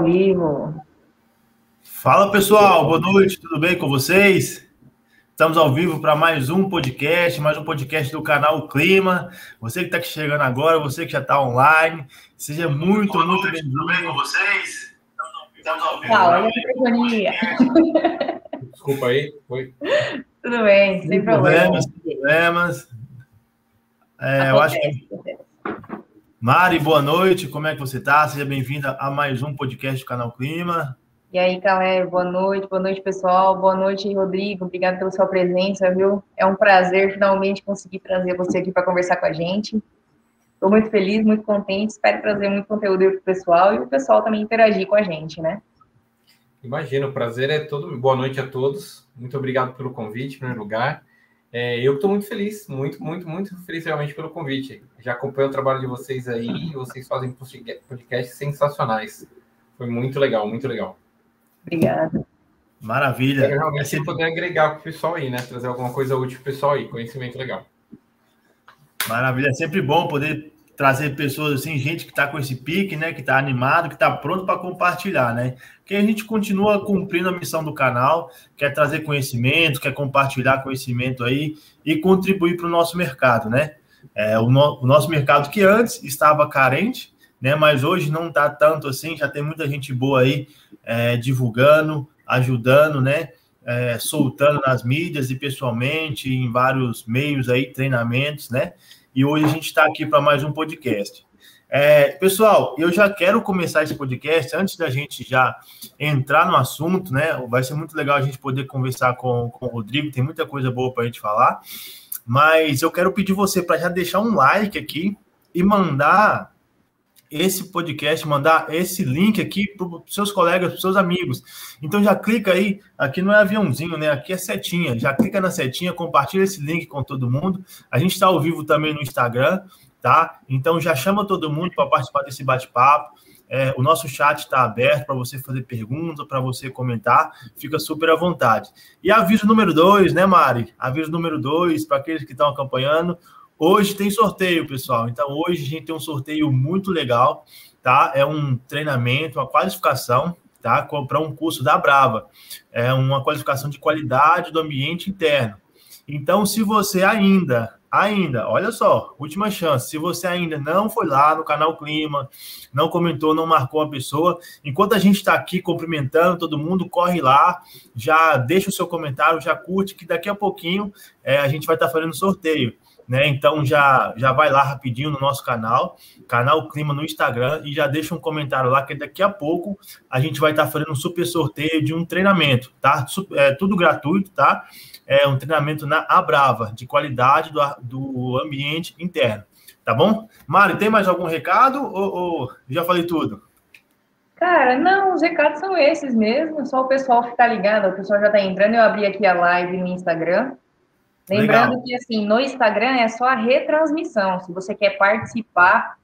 Ao vivo. Fala pessoal, boa noite, tudo bem com vocês? Estamos ao vivo para mais um podcast, mais um podcast do canal Clima. Você que está chegando agora, você que já está online, seja muito, boa muito bem-vindo. Tudo bem com vocês? Estamos ao vivo. Fala, microfonia. Desculpa aí, foi. Tudo bem, sem, sem problemas. Sem problemas. É, eu acho que Mari, boa noite. Como é que você está? Seja bem-vinda a mais um podcast do Canal Clima. E aí, Calé, boa noite, boa noite, pessoal. Boa noite, Rodrigo. Obrigado pela sua presença, viu? É um prazer finalmente conseguir trazer você aqui para conversar com a gente. Estou muito feliz, muito contente. Espero trazer muito conteúdo para o pessoal e o pessoal também interagir com a gente, né? Imagino, o prazer é todo. Boa noite a todos. Muito obrigado pelo convite, em primeiro lugar. É, eu estou muito feliz, muito, muito, muito feliz realmente pelo convite. Já acompanho o trabalho de vocês aí, vocês fazem podcasts sensacionais. Foi muito legal, muito legal. Obrigada. Maravilha. É realmente sempre... poder agregar para o pessoal aí, né? Trazer alguma coisa útil para o pessoal aí, conhecimento legal. Maravilha, é sempre bom poder trazer pessoas assim, gente que está com esse pique, né? Que está animado, que está pronto para compartilhar, né? Que a gente continua cumprindo a missão do canal, quer trazer conhecimento, quer compartilhar conhecimento aí e contribuir para o nosso mercado, né? É, o, no, o nosso mercado que antes estava carente, né? Mas hoje não está tanto assim, já tem muita gente boa aí é, divulgando, ajudando, né? É, soltando nas mídias e pessoalmente em vários meios aí, treinamentos, né? E hoje a gente está aqui para mais um podcast. É, pessoal, eu já quero começar esse podcast antes da gente já entrar no assunto, né? Vai ser muito legal a gente poder conversar com, com o Rodrigo, tem muita coisa boa para a gente falar, mas eu quero pedir você para já deixar um like aqui e mandar esse podcast, mandar esse link aqui para os seus colegas, para os seus amigos. Então já clica aí, aqui não é aviãozinho, né? Aqui é setinha. Já clica na setinha, compartilha esse link com todo mundo. A gente está ao vivo também no Instagram, tá? Então já chama todo mundo para participar desse bate-papo. É, o nosso chat está aberto para você fazer perguntas, para você comentar, fica super à vontade. E aviso número dois, né, Mari? Aviso número dois, para aqueles que estão acompanhando, Hoje tem sorteio, pessoal. Então, hoje a gente tem um sorteio muito legal, tá? É um treinamento, uma qualificação, tá? Para um curso da Brava. É uma qualificação de qualidade do ambiente interno. Então, se você ainda, ainda, olha só, última chance, se você ainda não foi lá no canal Clima, não comentou, não marcou a pessoa, enquanto a gente está aqui cumprimentando todo mundo, corre lá, já deixa o seu comentário, já curte, que daqui a pouquinho é, a gente vai estar tá fazendo sorteio né? Então já já vai lá rapidinho no nosso canal, canal Clima no Instagram e já deixa um comentário lá que daqui a pouco a gente vai estar tá fazendo um super sorteio de um treinamento, tá? É tudo gratuito, tá? É um treinamento na Abrava de qualidade do, do ambiente interno, tá bom? Mari, tem mais algum recado ou, ou já falei tudo? Cara, não, os recados são esses mesmo, só o pessoal ficar ligado, o pessoal já está entrando, eu abri aqui a live no Instagram, Lembrando Legal. que assim, no Instagram é só a retransmissão. Se você quer participar,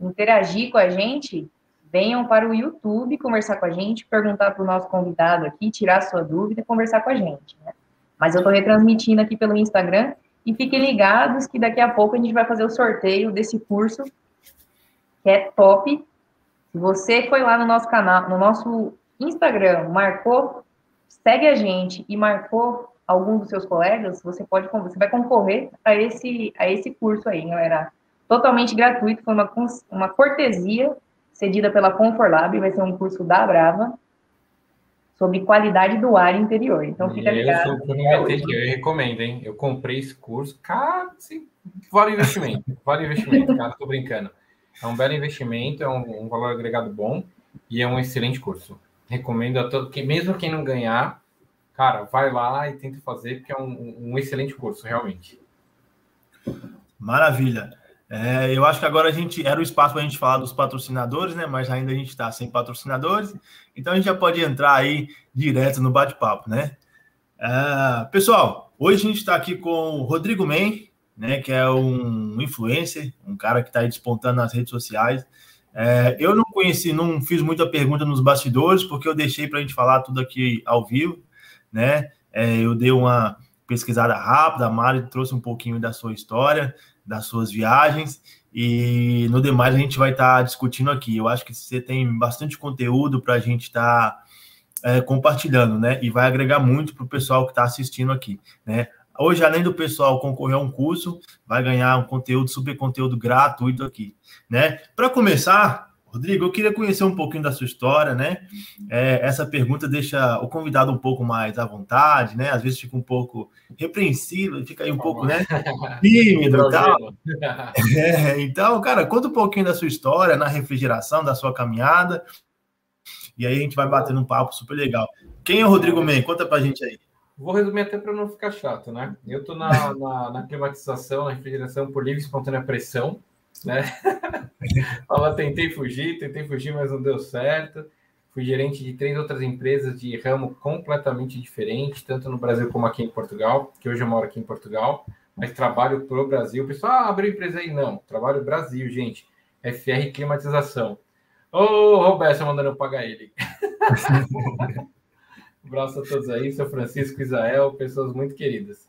interagir com a gente, venham para o YouTube conversar com a gente, perguntar para o nosso convidado aqui, tirar sua dúvida conversar com a gente. Né? Mas eu estou retransmitindo aqui pelo Instagram e fiquem ligados que daqui a pouco a gente vai fazer o sorteio desse curso que é top. Se você foi lá no nosso canal, no nosso Instagram, marcou, segue a gente e marcou algum dos seus colegas, você pode você vai concorrer a esse a esse curso aí, galera. Totalmente gratuito, foi uma, uma cortesia cedida pela Conforlab, vai ser um curso da Brava sobre qualidade do ar interior. Então fica ligado. Eu, eu, eu recomendo, hein? Eu comprei esse curso, cara, sim, vale investimento, vale investimento, cara, tô brincando. É um belo investimento, é um, um valor agregado bom e é um excelente curso. Recomendo a todo que mesmo quem não ganhar, cara, vai lá e tenta fazer, porque é um, um excelente curso, realmente. Maravilha. É, eu acho que agora a gente era o espaço para a gente falar dos patrocinadores, né? Mas ainda a gente está sem patrocinadores, então a gente já pode entrar aí direto no bate-papo, né? É, pessoal, hoje a gente está aqui com o Rodrigo Men, né? Que é um influencer, um cara que está despontando nas redes sociais. É, eu não conheci, não fiz muita pergunta nos bastidores, porque eu deixei para a gente falar tudo aqui ao vivo né? É, eu dei uma pesquisada rápida, a Mari trouxe um pouquinho da sua história, das suas viagens. E no demais a gente vai estar tá discutindo aqui. Eu acho que você tem bastante conteúdo para a gente estar tá, é, compartilhando, né? E vai agregar muito para o pessoal que está assistindo aqui, né? Hoje, além do pessoal concorrer a um curso, vai ganhar um conteúdo, super conteúdo gratuito aqui, né? Para começar, Rodrigo, eu queria conhecer um pouquinho da sua história, né? É, essa pergunta deixa o convidado um pouco mais à vontade, né? Às vezes fica um pouco repreensível, fica aí um pouco, né? Tímido e tal. É, então, cara, conta um pouquinho da sua história na refrigeração, da sua caminhada. E aí a gente vai batendo um papo super legal. Quem é o Rodrigo Men? Conta pra gente aí. Vou resumir até para não ficar chato, né? Eu estou na, na, na, climatização, na refrigeração por livre e espontânea pressão, né? Fala, tentei fugir, tentei fugir, mas não deu certo. Fui gerente de três outras empresas de ramo completamente diferente, tanto no Brasil como aqui em Portugal, que hoje eu moro aqui em Portugal, mas trabalho para o Brasil. Pessoal, ah, empresa aí? Não, trabalho Brasil, gente. FR Climatização. Ô, Roberto, mandando eu pagar ele. Um abraço a todos aí, seu Francisco Isael, pessoas muito queridas.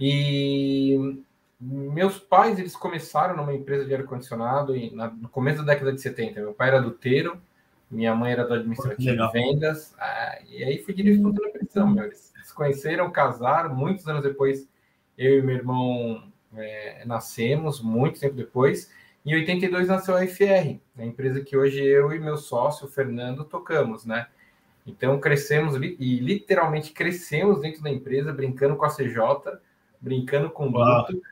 E meus pais, eles começaram numa empresa de ar-condicionado no começo da década de 70. Meu pai era doteiro, minha mãe era do administrativo de vendas, ah, e aí fui dirigindo na pressão, meu. Eles se conheceram, casaram, muitos anos depois eu e meu irmão é, nascemos, muito tempo depois. Em 82 nasceu a FR, a empresa que hoje eu e meu sócio, Fernando, tocamos, né? Então crescemos e literalmente crescemos dentro da empresa, brincando com a CJ, brincando com o luto,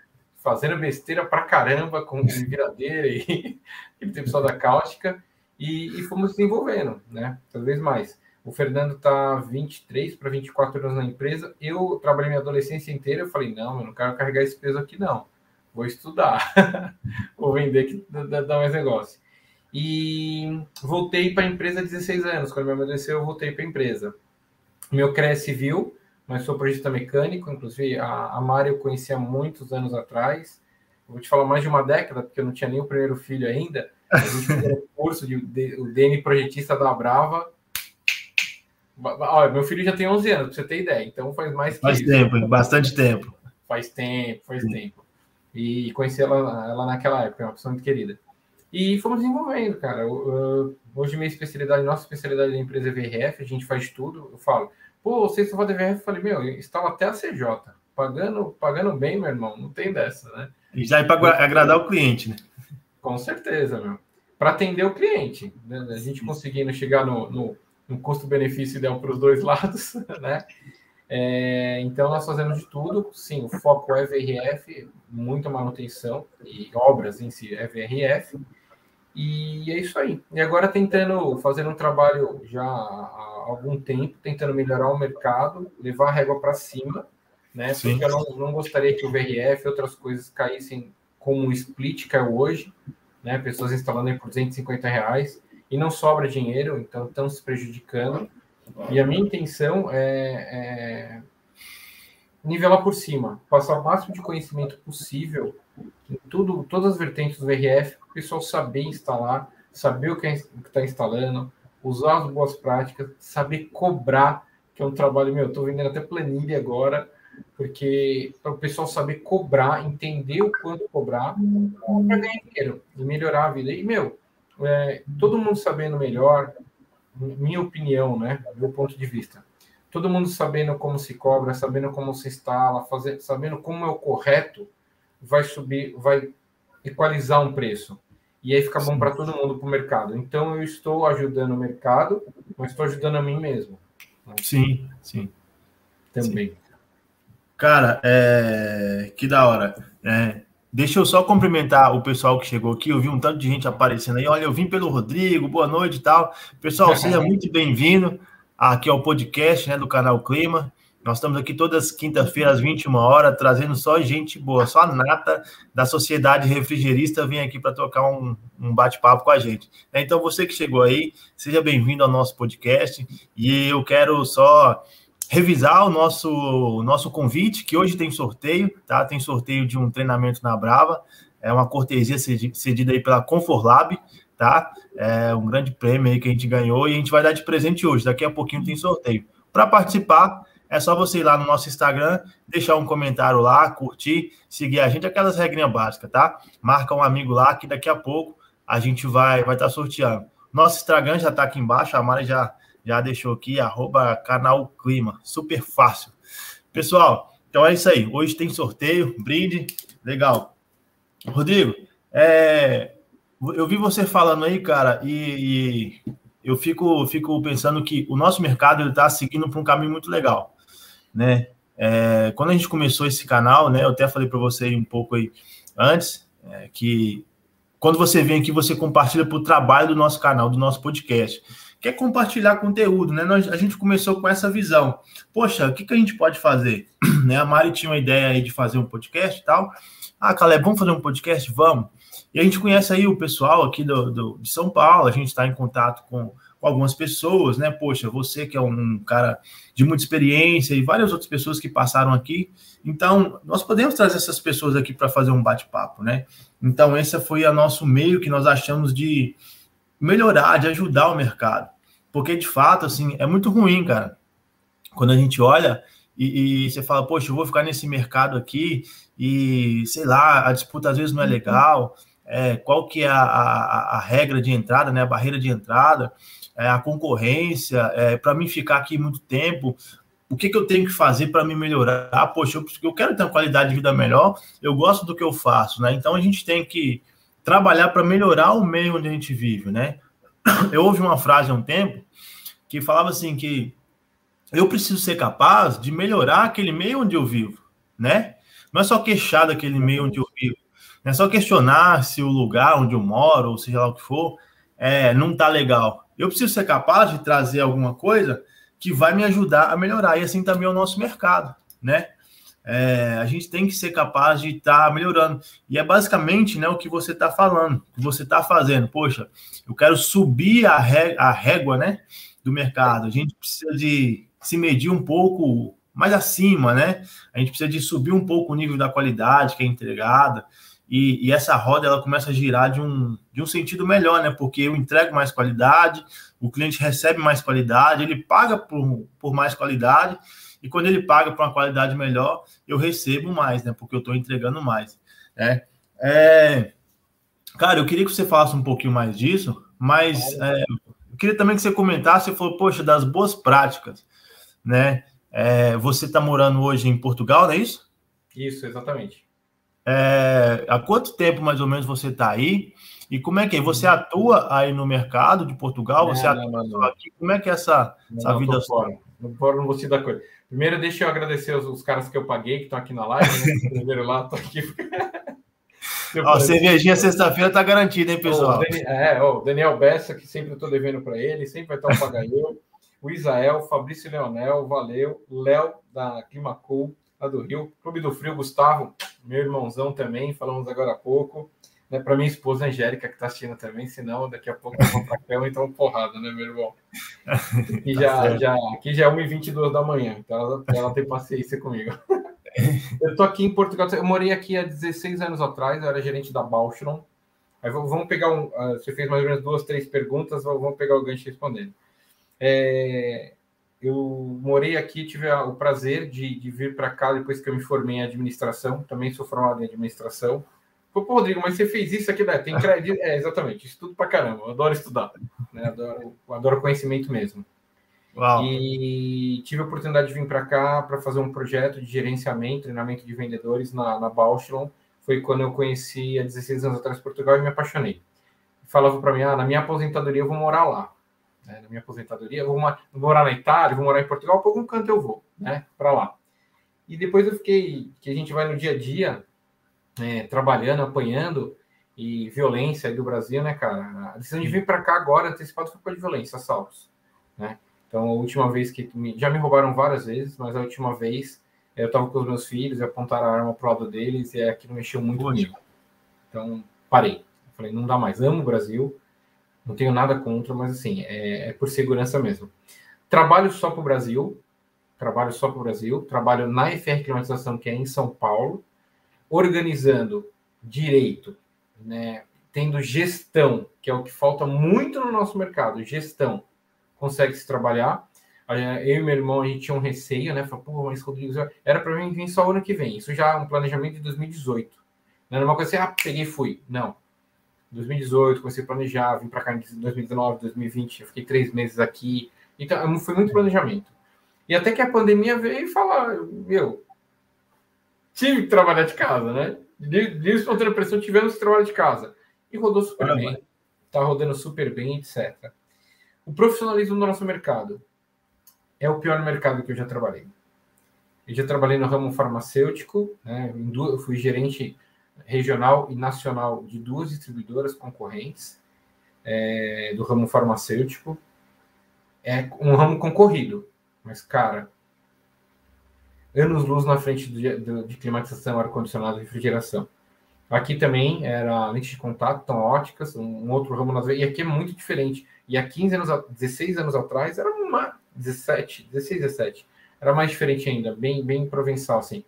fazendo besteira pra caramba com viradeira e, e o pessoal da cáustica, e, e, fomos desenvolvendo, né? Cada vez mais. O Fernando tá 23 para 24 anos na empresa. Eu trabalhei minha adolescência inteira. Eu falei: não, eu não quero carregar esse peso aqui, não. Vou estudar, vou vender que dá, dá mais negócio. E voltei para a empresa há 16 anos. Quando me amadeceu, eu voltei para a empresa. Meu CREA civil, mas sou projetista mecânico. Inclusive, a, a Mari eu conheci há muitos anos atrás. Eu vou te falar mais de uma década, porque eu não tinha nem o primeiro filho ainda. A gente fez um curso de, de, o DN projetista da Brava. Olha, meu filho já tem 11 anos, para você ter ideia. Então faz mais que Faz isso. tempo, bastante tempo. Faz tempo, faz Sim. tempo. E conheci ela, ela naquela época, é uma pessoa muito querida. E fomos desenvolvendo, cara. Hoje minha especialidade, nossa especialidade da empresa é VRF, a gente faz tudo. Eu falo, pô, vocês só fazem VRF? Eu falei, meu, instala até a CJ. Pagando, pagando bem, meu irmão, não tem dessa, né? E já é para agradar o cliente, né? Com certeza, meu. Para atender o cliente. Né? A gente conseguindo chegar no, no, no custo-benefício ideal para os dois lados, né? É, então, nós fazemos de tudo. Sim, o foco é VRF, muita manutenção e obras em si é VRF. E é isso aí. E agora tentando fazer um trabalho já há algum tempo, tentando melhorar o mercado, levar a régua para cima, né? Sim. Porque eu não, não gostaria que o VRF e outras coisas caíssem como o split caiu hoje, né? Pessoas instalando aí por 250 reais e não sobra dinheiro, então estão se prejudicando. E a minha intenção é, é nivelar por cima, passar o máximo de conhecimento possível em tudo, todas as vertentes do VRF, o pessoal saber instalar, saber o que é, está instalando, usar as boas práticas, saber cobrar, que é um trabalho meu. Estou vendendo até planilha agora, porque para o pessoal saber cobrar, entender o quanto cobrar, para ganhar dinheiro e melhorar a vida. E, meu, é, todo mundo sabendo melhor, minha opinião, né, meu ponto de vista todo mundo sabendo como se cobra, sabendo como se instala, fazer, sabendo como é o correto, vai subir, vai equalizar um preço. E aí fica bom para todo mundo para o mercado. Então eu estou ajudando o mercado, mas estou ajudando a mim mesmo. Sim, sim. Também. Sim. Cara, é... que da hora. É... Deixa eu só cumprimentar o pessoal que chegou aqui. Eu vi um tanto de gente aparecendo aí. Olha, eu vim pelo Rodrigo, boa noite e tal. Pessoal, seja muito bem-vindo aqui ao podcast né, do canal Clima. Nós estamos aqui todas quinta-feiras, às 21 horas, trazendo só gente boa, só a nata da sociedade refrigerista vem aqui para tocar um, um bate-papo com a gente. Então, você que chegou aí, seja bem-vindo ao nosso podcast. E eu quero só revisar o nosso, o nosso convite, que hoje tem sorteio, tá? Tem sorteio de um treinamento na Brava. É uma cortesia cedida aí pela Conforlab tá? É um grande prêmio aí que a gente ganhou e a gente vai dar de presente hoje. Daqui a pouquinho tem sorteio. Para participar, é só você ir lá no nosso Instagram, deixar um comentário lá, curtir, seguir a gente, aquelas regrinhas básicas, tá? Marca um amigo lá que daqui a pouco a gente vai vai estar tá sorteando. Nosso Instagram já está aqui embaixo, a Mari já, já deixou aqui, arroba canal Clima, super fácil. Pessoal, então é isso aí. Hoje tem sorteio, brinde, legal. Rodrigo, é, eu vi você falando aí, cara, e, e eu fico, fico pensando que o nosso mercado está seguindo por um caminho muito legal, né? É, quando a gente começou esse canal, né, eu até falei para você um pouco aí antes, é, que quando você vem aqui, você compartilha para o trabalho do nosso canal, do nosso podcast. Quer compartilhar conteúdo, né? Nós, a gente começou com essa visão. Poxa, o que, que a gente pode fazer? né? A Mari tinha uma ideia aí de fazer um podcast e tal. Ah, Caleb, vamos fazer um podcast? Vamos. E a gente conhece aí o pessoal aqui do, do de São Paulo, a gente está em contato com, com, algumas pessoas, né? Poxa, você que é um cara de muita experiência e várias outras pessoas que passaram aqui. Então, nós podemos trazer essas pessoas aqui para fazer um bate-papo, né? Então, esse foi o nosso meio que nós achamos de melhorar, de ajudar o mercado. Porque, de fato, assim, é muito ruim, cara. Quando a gente olha e, e, você fala, poxa, eu vou ficar nesse mercado aqui e, sei lá, a disputa às vezes não é legal, é, qual que é a, a, a, regra de entrada, né, a barreira de entrada, é, a concorrência, é, para mim ficar aqui muito tempo, o que, que eu tenho que fazer para me melhorar? Ah, poxa, eu, eu, quero ter uma qualidade de vida melhor, eu gosto do que eu faço, né? Então a gente tem que trabalhar para melhorar o meio onde a gente vive, né? Eu ouvi uma frase há um tempo que falava assim que eu preciso ser capaz de melhorar aquele meio onde eu vivo, né? Não é só queixar daquele meio onde eu vivo, não é só questionar se o lugar onde eu moro, ou seja lá o que for, é, não tá legal. Eu preciso ser capaz de trazer alguma coisa que vai me ajudar a melhorar. E assim também é o nosso mercado, né? É, a gente tem que ser capaz de estar tá melhorando. E é basicamente né, o que você está falando, o que você está fazendo. Poxa, eu quero subir a, ré, a régua né, do mercado. A gente precisa de se medir um pouco mais acima, né? A gente precisa de subir um pouco o nível da qualidade que é entregada e, e, essa roda ela começa a girar de um, de um sentido melhor, né? Porque eu entrego mais qualidade, o cliente recebe mais qualidade, ele paga por, por mais qualidade, e quando ele paga por uma qualidade melhor, eu recebo mais, né? Porque eu estou entregando mais. Né? É, cara, eu queria que você falasse um pouquinho mais disso, mas é, eu queria também que você comentasse, você falou, poxa, das boas práticas, né? É, você está morando hoje em Portugal, não é isso? Isso, exatamente. É, há quanto tempo mais ou menos você está aí? E como é que é? Você atua aí no mercado de Portugal? Você não, atua não, não. aqui? Como é que é essa, essa vida fora? Não, não vou te dar coisa. Primeiro, deixa eu agradecer os, os caras que eu paguei, que estão aqui na live. Né? lá, tô aqui. Ó, cervejinha sexta-feira tá garantida, hein, pessoal? O Daniel, é, o Daniel Bessa, que sempre eu tô devendo para ele, sempre vai estar o pagar eu. O Isael, Fabrício Leonel, valeu. Léo, da Climacool, lá do Rio. Clube do Frio, Gustavo, meu irmãozão também, falamos agora há pouco. Né, para minha esposa Angélica, que está assistindo também, senão daqui a pouco eu vou para cama então porrada, né, meu irmão? Aqui tá já, já, aqui já é 1h22 da manhã, então ela, ela tem paciência comigo. Eu tô aqui em Portugal, eu morei aqui há 16 anos atrás, eu era gerente da Bauschron. Aí vamos pegar um. Ah, você fez mais ou menos duas, três perguntas, vamos pegar o gancho respondendo. É, eu morei aqui, tive o prazer de, de vir para cá depois que eu me formei em administração, também sou formado em administração. Pô, Rodrigo, mas você fez isso aqui, né? Tem crédito. É, exatamente, estudo pra caramba. Eu adoro estudar. Né? Adoro, adoro conhecimento mesmo. Uau. E tive a oportunidade de vir para cá para fazer um projeto de gerenciamento, treinamento de vendedores na, na Bauschlon. Foi quando eu conheci há 16 anos atrás Portugal e me apaixonei. Falava para mim, ah, na minha aposentadoria eu vou morar lá. Né? Na minha aposentadoria, eu vou morar na Itália, vou morar em Portugal, por algum canto eu vou, né? Para lá. E depois eu fiquei, que a gente vai no dia a dia, é, trabalhando, apanhando e violência aí do Brasil, né, cara? A decisão de vir para cá agora antecipado foi por violência, assaltos, né? Então, a última vez que me, já me roubaram várias vezes, mas a última vez eu estava com os meus filhos e apontaram a arma pro lado deles e aquilo mexeu muito comigo. Então, parei. Falei, não dá mais. Amo o Brasil, não tenho nada contra, mas assim, é, é por segurança mesmo. Trabalho só para o Brasil, trabalho só para o Brasil, trabalho na FR Climatização, que é em São Paulo, organizando direito, né, tendo gestão, que é o que falta muito no nosso mercado, gestão, consegue se trabalhar. eu e meu irmão, a gente tinha um receio, né? Falei, pô, mas Rodrigo, era para mim vir só ano que vem. Isso já é um planejamento de 2018. Não era uma coisa assim, ah, peguei e fui. Não. 2018, comecei a planejar, vim para cá em 2019, 2020, eu fiquei três meses aqui. Então, foi muito planejamento. E até que a pandemia veio e falou, meu, tive que trabalhar de casa, né? De espontânea pressão, tivemos que trabalhar de casa. E rodou super bem. Tá rodando super bem, etc. O profissionalismo do nosso mercado é o pior mercado que eu já trabalhei. Eu já trabalhei no ramo farmacêutico, né? Eu fui gerente regional e nacional de duas distribuidoras concorrentes é, do ramo farmacêutico. É um ramo concorrido, mas, cara, anos luz na frente do, do, de climatização, ar-condicionado e refrigeração. Aqui também era lente de contato, tão óticas, um, um outro ramo nas e aqui é muito diferente. E há 15 anos, 16 anos atrás era uma 17, 16, 17. Era mais diferente ainda, bem, bem provençal, assim.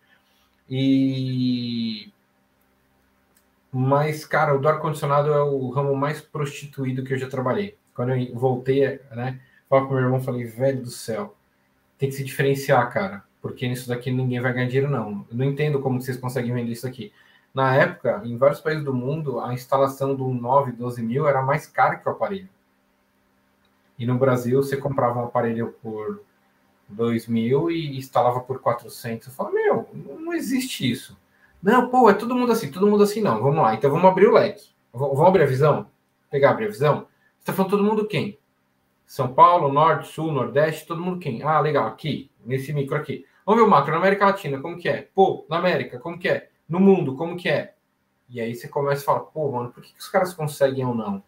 E. Mas, cara, o do ar-condicionado é o ramo mais prostituído que eu já trabalhei. Quando eu voltei, né? Falei com meu irmão, falei, velho do céu, tem que se diferenciar, cara, porque nisso daqui ninguém vai ganhar dinheiro, não. Eu não entendo como vocês conseguem vender isso aqui. Na época, em vários países do mundo, a instalação do 9, 12 mil era mais cara que o aparelho. E no Brasil, você comprava um aparelho por 2 mil e instalava por 400. Eu falo, meu, não existe isso. Não, pô, é todo mundo assim, todo mundo assim, não. Vamos lá, então vamos abrir o leque. Vamos abrir a visão? Pegar abrir a visão? Você está falando todo mundo quem? São Paulo, Norte, Sul, Nordeste, todo mundo quem? Ah, legal, aqui, nesse micro aqui. Vamos ver o macro na América Latina, como que é? Pô, na América, como que é? No mundo, como que é? E aí você começa a falar, pô, mano, por que, que os caras conseguem ou não?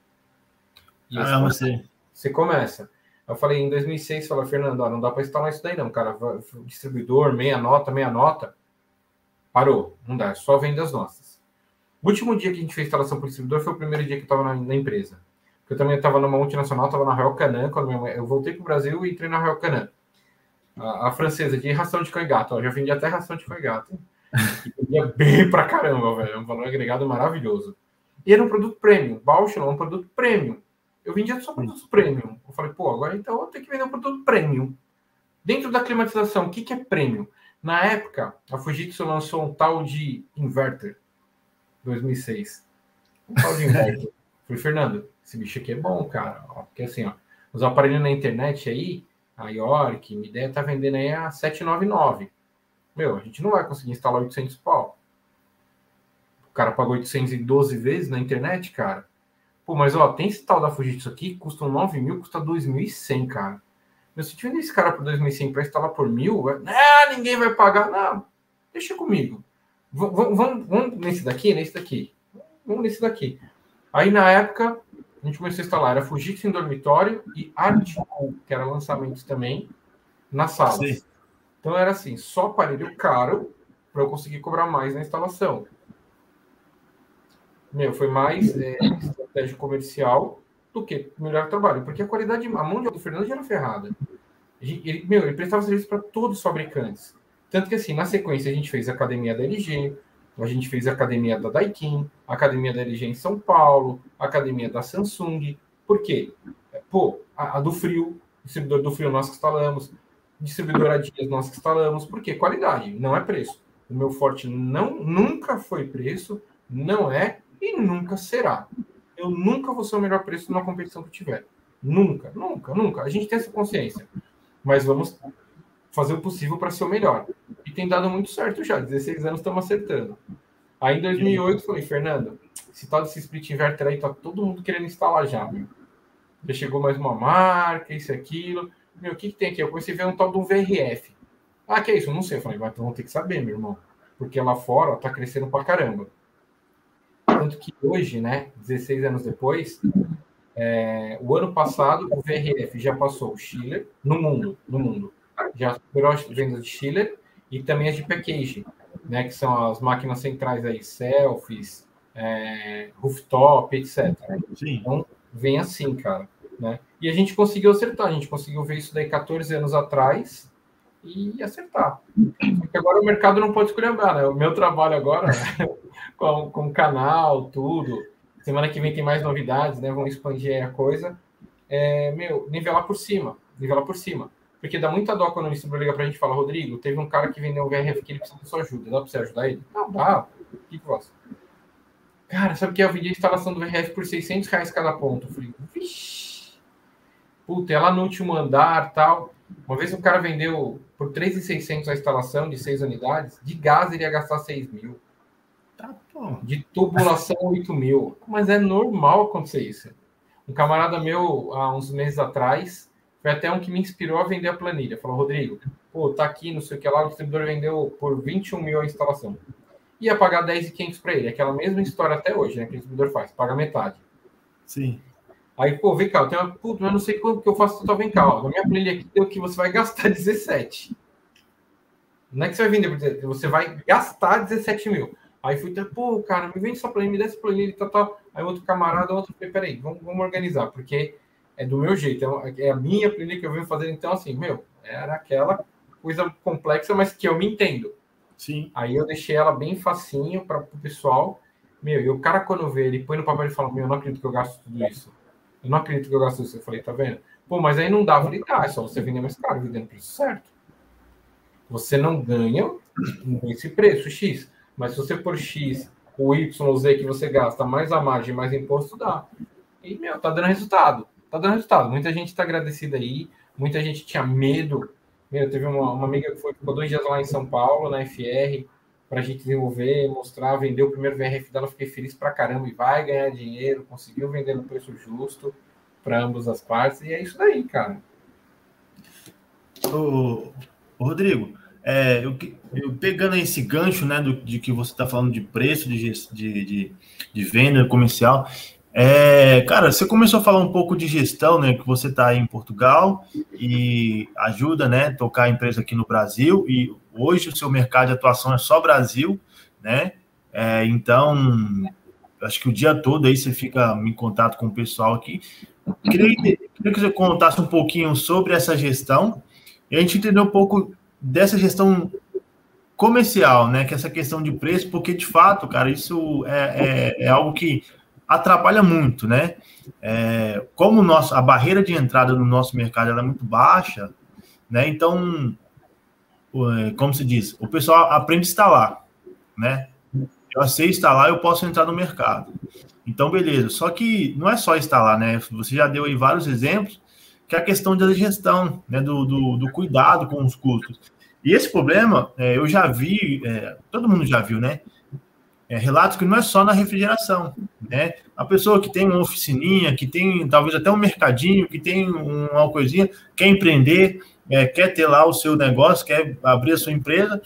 E ah, você. Você começa. Eu falei em 2006, falei, Fernando, ó, não dá para instalar isso daí não, cara. Distribuidor, meia nota, meia nota. Parou, não dá, só vendas nossas. O último dia que a gente fez instalação o distribuidor foi o primeiro dia que eu estava na, na, empresa. Eu também estava numa multinacional, estava na Royal Canin, quando minha mãe, eu voltei para o Brasil e entrei na Royal Canin. A, a, francesa de ração de cão gato, ó, já vendi até ração de cão gato. E bem pra caramba, velho. É um valor agregado maravilhoso. E era um produto premium. Bausch não um produto premium. Eu vendia só produtos premium. Eu falei, pô, agora então eu tenho que vender um produto premium. Dentro da climatização, o que, que é premium? Na época, a Fujitsu lançou um tal de inverter. 2006. Um tal de inverter. falei, Fernando, esse bicho aqui é bom, cara. Ó, porque assim, ó, os aparelhos na internet aí, a York, minha ideia tá vendendo aí a 799. Meu, a gente não vai conseguir instalar 800 pau. O cara pagou 812 vezes na internet, cara. Pô, mas ó, tem esse tal da Fujitsu aqui, custa 9 mil, custa 2.100, cara. Mas se tiver esse cara por 2.100 para instalar por mil, ah, ninguém vai pagar. Não, deixa comigo. Vamos, vamos, vamos nesse daqui, nesse daqui. Vamos nesse daqui. Aí na época, a gente começou a instalar. Era Fujitsu em dormitório e Articool, que era lançamentos também, na sala. Então era assim, só aparelho caro para eu conseguir cobrar mais na instalação. Meu, foi mais é, estratégia comercial do que melhor trabalho, porque a qualidade, a mão de obra do Fernando já era ferrada. Ele, meu, ele prestava serviço para todos os fabricantes. Tanto que, assim, na sequência, a gente fez a academia da LG, a gente fez a academia da Daikin, a academia da LG em São Paulo, a academia da Samsung. Por quê? Pô, a, a do Frio, distribuidor do Frio nós que instalamos, distribuidora Dias nós que instalamos. Por quê? Qualidade, não é preço. O meu forte não, nunca foi preço, não é e nunca será. Eu nunca vou ser o melhor preço numa competição que tiver. Nunca, nunca, nunca. A gente tem essa consciência. Mas vamos fazer o possível para ser o melhor. E tem dado muito certo já. 16 anos estamos acertando. Aí em 2008 falei, Fernando, esse tal desse split inverter aí tá todo mundo querendo instalar já, meu. Já chegou mais uma marca, isso aquilo. Meu, o que, que tem aqui? Eu comecei a ver um tal de um VRF. Ah, que é isso? Eu não sei. Eu falei, vai, então vamos ter que saber, meu irmão. Porque lá fora ó, tá crescendo pra caramba. Tanto que hoje, né, 16 anos depois, é, o ano passado o VRF já passou o Schiller no mundo, no mundo. Já superou as vendas de Schiller e também as de package, né, que são as máquinas centrais aí, selfies, é, rooftop, etc. Sim. Então, vem assim, cara, né? E a gente conseguiu acertar, a gente conseguiu ver isso daí 14 anos atrás e acertar. Porque agora o mercado não pode escolher, né? O meu trabalho agora com, com canal, tudo. Semana que vem tem mais novidades, né? Vamos expandir a coisa. É, meu, nivelar por cima. Nivelar por cima. Porque dá muita dó quando o distribuidor liga pra gente e fala, Rodrigo, teve um cara que vendeu um VRF que ele precisa da sua ajuda. Dá pra você ajudar ele? Não, dá. O que que você? Cara, sabe que eu vendi a instalação do VRF por 600 reais cada ponto? Eu falei, vixi. Puta, é lá no último andar tal. Uma vez um cara vendeu por 3,600 a instalação de 6 unidades, de gás ele ia gastar 6 mil. De tubulação 8 mil. Mas é normal acontecer isso. Um camarada meu, há uns meses atrás, foi até um que me inspirou a vender a planilha. Falou, Rodrigo, pô, tá aqui, não sei o que lá, o distribuidor vendeu por 21 mil a instalação. Ia pagar 10,500 para ele. Aquela mesma história até hoje, né? Que o distribuidor faz, paga metade. Sim. Aí, pô, vem cá, eu tenho uma. Puta, mas não sei quanto que eu faço total, vem cá. Ó, na minha planilha aqui deu que você vai gastar 17. Não é que você vai vender, você vai gastar 17 mil. Aí fui, pô, cara, me vende essa planilha, me dá essa planilha tal, tal. Aí outro camarada, outro, peraí, vamos, vamos organizar, porque é do meu jeito, é, é a minha planilha que eu venho fazer. Então, assim, meu, era aquela coisa complexa, mas que eu me entendo. Sim. Aí eu deixei ela bem facinho para o pessoal. Meu, e o cara, quando vê, ele põe no papel e fala: Meu, eu não acredito que eu gasto tudo isso. Eu não acredito que eu gasto isso. Eu falei: Tá vendo? Pô, mas aí não dá. Falei: Tá, é só você vender mais caro, vendendo preço certo. Você não ganha esse preço X. Mas se você por X, o Y, Z que você gasta, mais a margem, mais imposto, dá. E, meu, tá dando resultado tá dando resultado. Muita gente está agradecida aí, muita gente tinha medo. Meu, teve uma, uma amiga que foi, ficou dois dias lá em São Paulo, na FR, para a gente desenvolver, mostrar, vender o primeiro VRF dela. Fiquei feliz pra caramba e vai ganhar dinheiro, conseguiu vender no preço justo para ambas as partes, e é isso daí, cara. Ô Rodrigo, é, eu, eu, pegando esse gancho né, do, de que você está falando de preço, de, de, de, de venda comercial, é, cara, você começou a falar um pouco de gestão, né? Que você está em Portugal e ajuda, né? Tocar a empresa aqui no Brasil e hoje o seu mercado de atuação é só Brasil, né? É, então, acho que o dia todo aí você fica em contato com o pessoal aqui. Queria, queria que você contasse um pouquinho sobre essa gestão e a gente entender um pouco dessa gestão comercial, né? Que é essa questão de preço, porque de fato, cara, isso é, é, é algo que atrapalha muito, né? É, como nosso, a barreira de entrada no nosso mercado é muito baixa, né? Então, é, como se diz, o pessoal aprende a instalar, né? Eu sei instalar, eu posso entrar no mercado. Então, beleza. Só que não é só instalar, né? Você já deu aí vários exemplos, que é a questão da gestão, né? Do, do, do cuidado com os custos. E esse problema, é, eu já vi, é, todo mundo já viu, né? é, relatos que não é só na refrigeração, né? A pessoa que tem uma oficininha, que tem talvez até um mercadinho, que tem uma coisinha, quer empreender, é, quer ter lá o seu negócio, quer abrir a sua empresa,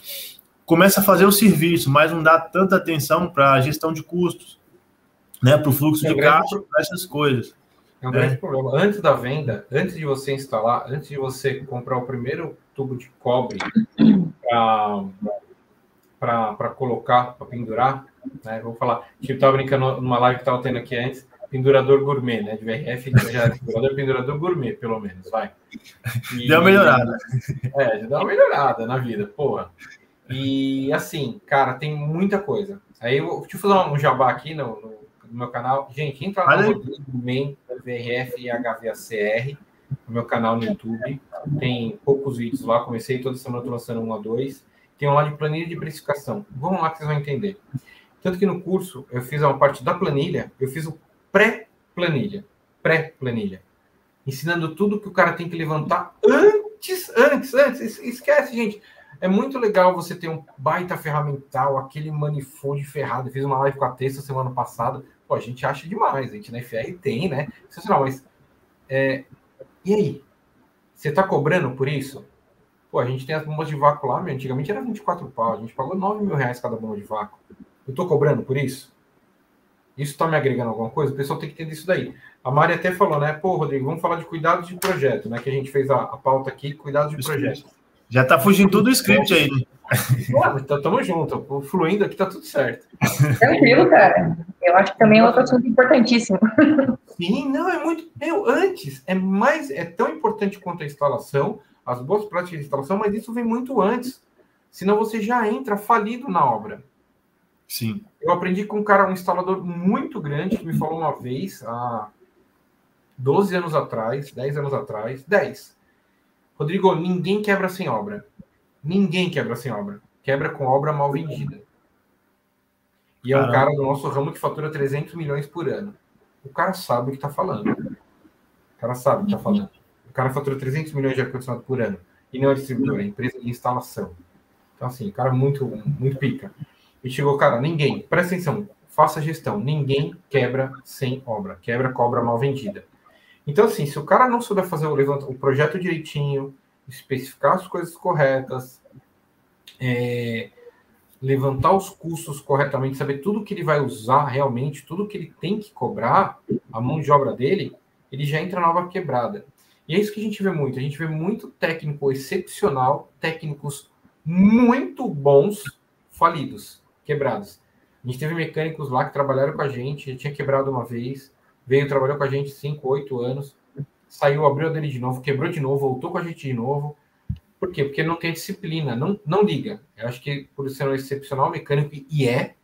começa a fazer o serviço, mas não dá tanta atenção para a gestão de custos, né? Para o fluxo é de caixa, para essas coisas. É um grande é. problema. Antes da venda, antes de você instalar, antes de você comprar o primeiro tubo de cobre para colocar, para pendurar, né? Vou falar, tipo, estava brincando numa live que estava tendo aqui antes, pendurador gourmet, né? De VRF, já é pendurador, pendurador gourmet, pelo menos, vai. E, deu uma melhorada. É, já deu uma melhorada na vida, porra. E assim, cara, tem muita coisa. Aí eu deixa eu fazer um jabá aqui no, no, no meu canal. Gente, entra lá no Rodrigo VRF e HVACR, no meu canal no YouTube. Tem poucos vídeos lá, comecei toda semana, estou lançando um a dois. Tem um lá de planilha de precificação. Vamos lá que vocês vão entender. Tanto que no curso eu fiz uma parte da planilha, eu fiz o pré-planilha. Pré-planilha. Ensinando tudo que o cara tem que levantar antes, antes, antes. Esquece, gente. É muito legal você ter um baita ferramental, aquele manifold ferrado. Eu fiz uma live com a Tessa semana passada. Pô, a gente acha demais, a gente na FR tem, né? Sensacional, mas. É... E aí? Você tá cobrando por isso? Pô, a gente tem as bombas de vácuo lá, meu, antigamente era 24 pau, a gente pagou 9 mil reais cada bomba de vácuo. Eu estou cobrando por isso? Isso está me agregando alguma coisa? O pessoal tem que entender isso daí. A Mari até falou, né? Pô, Rodrigo, vamos falar de cuidados de projeto, né? Que a gente fez a, a pauta aqui, cuidados de projeto. Já tá fugindo tudo o script aí, né? Então, tamo junto. Fluindo aqui tá tudo certo. Tranquilo, cara. Eu acho que também é outro assunto importantíssimo. Sim, não, é muito. Meu, antes, é mais. É tão importante quanto a instalação, as boas práticas de instalação, mas isso vem muito antes. Senão você já entra falido na obra. Sim. Eu aprendi com um cara, um instalador muito grande, que me falou uma vez, há 12 anos atrás, 10 anos atrás, 10. Rodrigo, ninguém quebra sem obra. Ninguém quebra sem obra. Quebra com obra mal vendida. E é um cara do nosso ramo que fatura 300 milhões por ano. O cara sabe o que está falando. O cara sabe o que está falando. O cara fatura 300 milhões de ar-condicionado por ano. E não é distribuidor, é empresa de instalação. Então, assim, cara muito, muito pica. E chegou, cara, ninguém, presta atenção, faça gestão. Ninguém quebra sem obra. Quebra cobra mal vendida. Então, assim, se o cara não souber fazer o, o projeto direitinho, especificar as coisas corretas, é, levantar os custos corretamente, saber tudo que ele vai usar realmente, tudo que ele tem que cobrar, a mão de obra dele, ele já entra na obra quebrada. E é isso que a gente vê muito. A gente vê muito técnico excepcional, técnicos muito bons falidos, quebrados. A gente teve mecânicos lá que trabalharam com a gente, tinha quebrado uma vez, veio, trabalhou com a gente 5, 8 anos, saiu, abriu a dele de novo, quebrou de novo, voltou com a gente de novo, por quê? Porque não tem disciplina, não, não liga. Eu acho que por ser um excepcional mecânico, e é,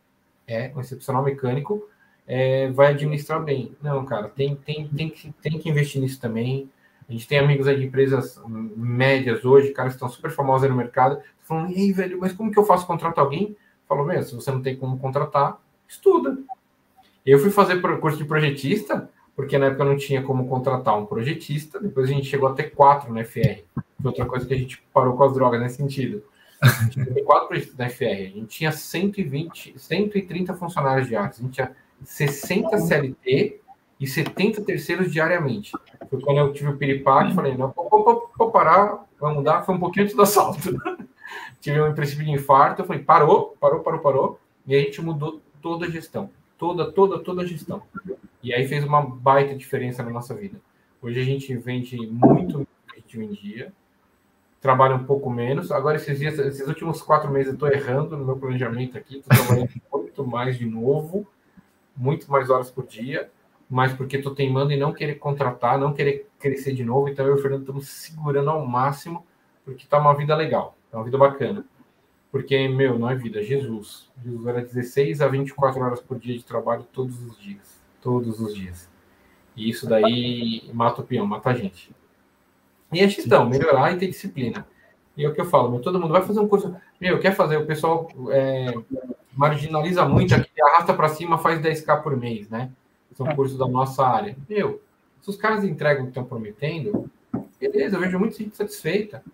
é um excepcional mecânico, é, vai administrar bem. Não, cara, tem, tem, tem, que, tem que investir nisso também. A gente tem amigos aí de empresas médias hoje, caras que estão super famosos no mercado, falando, ei, velho, mas como que eu faço contratar alguém? Falou, mesmo, se você não tem como contratar, estuda. Eu fui fazer curso de projetista, porque na época não tinha como contratar um projetista, depois a gente chegou a ter quatro na FR. Foi outra coisa que a gente parou com as drogas nesse sentido. A gente tem quatro projetistas na FR, a gente tinha 120, 130 funcionários diários, a gente tinha 60 CLT e 70 terceiros diariamente. Foi quando eu tive o piripaque, falei, não, vou parar, vamos mudar, foi um pouquinho antes do assalto. tive um princípio de infarto, eu falei, parou, parou, parou, parou, e a gente mudou toda a gestão, toda, toda, toda a gestão. E aí fez uma baita diferença na nossa vida. Hoje a gente vende muito que a gente vendia, trabalha um pouco menos. Agora, esses dias, esses últimos quatro meses, eu estou errando no meu planejamento aqui, estou trabalhando muito mais de novo, muito mais horas por dia, mas porque estou teimando em não querer contratar, não querer crescer de novo. Então, eu e o Fernando estamos segurando ao máximo, porque está uma vida legal, está uma vida bacana. Porque, meu, não é vida, é Jesus. Jesus era 16 a 24 horas por dia de trabalho todos os dias todos os dias. E isso daí mata o peão, mata a gente. E a gestão, melhorar e ter disciplina. E é o que eu falo, meu, todo mundo vai fazer um curso. Meu, quer fazer? O pessoal é, marginaliza muito aqui, arrasta para cima, faz 10k por mês, né? São cursos da nossa área. Meu, se os caras entregam o que estão prometendo, beleza, eu vejo muita gente satisfeita.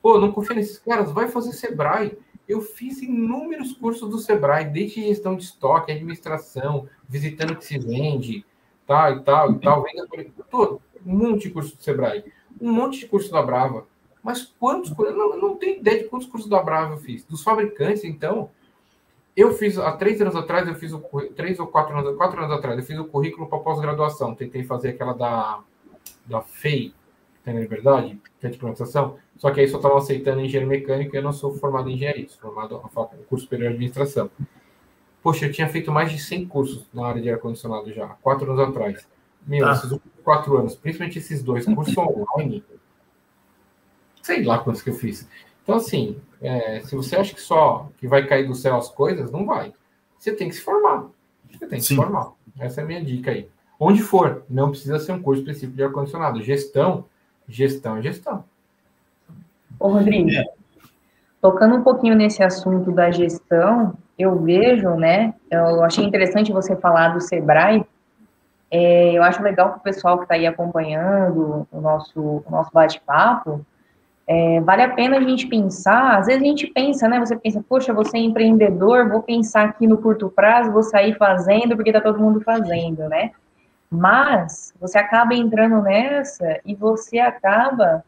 Pô, não confio nesses caras, vai fazer Sebrae. Eu fiz inúmeros cursos do Sebrae, desde gestão de estoque, administração, visitando o que se vende, tal e tal e tal, venda todo, um monte de curso do Sebrae, um monte de curso da Brava. Mas quantos não, não tenho ideia de quantos cursos da Brava eu fiz. Dos fabricantes, então, eu fiz há três anos atrás, eu fiz o três ou quatro anos, quatro anos atrás, eu fiz o currículo para pós-graduação. Tentei fazer aquela da, da FEI, tem na liberdade, que é de implementação. Só que aí só estavam aceitando engenheiro mecânico e eu não sou formado em engenharia, sou formado em curso superior de administração. Poxa, eu tinha feito mais de 100 cursos na área de ar-condicionado já, quatro anos atrás. Meu, ah. esses quatro anos, principalmente esses dois cursos online, sei lá quantos que eu fiz. Então, assim, é, se você acha que só que vai cair do céu as coisas, não vai. Você tem que se formar. Você tem que Sim. se formar. Essa é a minha dica aí. Onde for, não precisa ser um curso específico de ar-condicionado. Gestão, gestão é gestão. Ô, Rodrigo, é. tocando um pouquinho nesse assunto da gestão, eu vejo, né, eu achei interessante você falar do Sebrae, é, eu acho legal que o pessoal que está aí acompanhando o nosso, o nosso bate-papo, é, vale a pena a gente pensar, às vezes a gente pensa, né, você pensa, poxa, você é empreendedor, vou pensar aqui no curto prazo, vou sair fazendo porque está todo mundo fazendo, né, mas você acaba entrando nessa e você acaba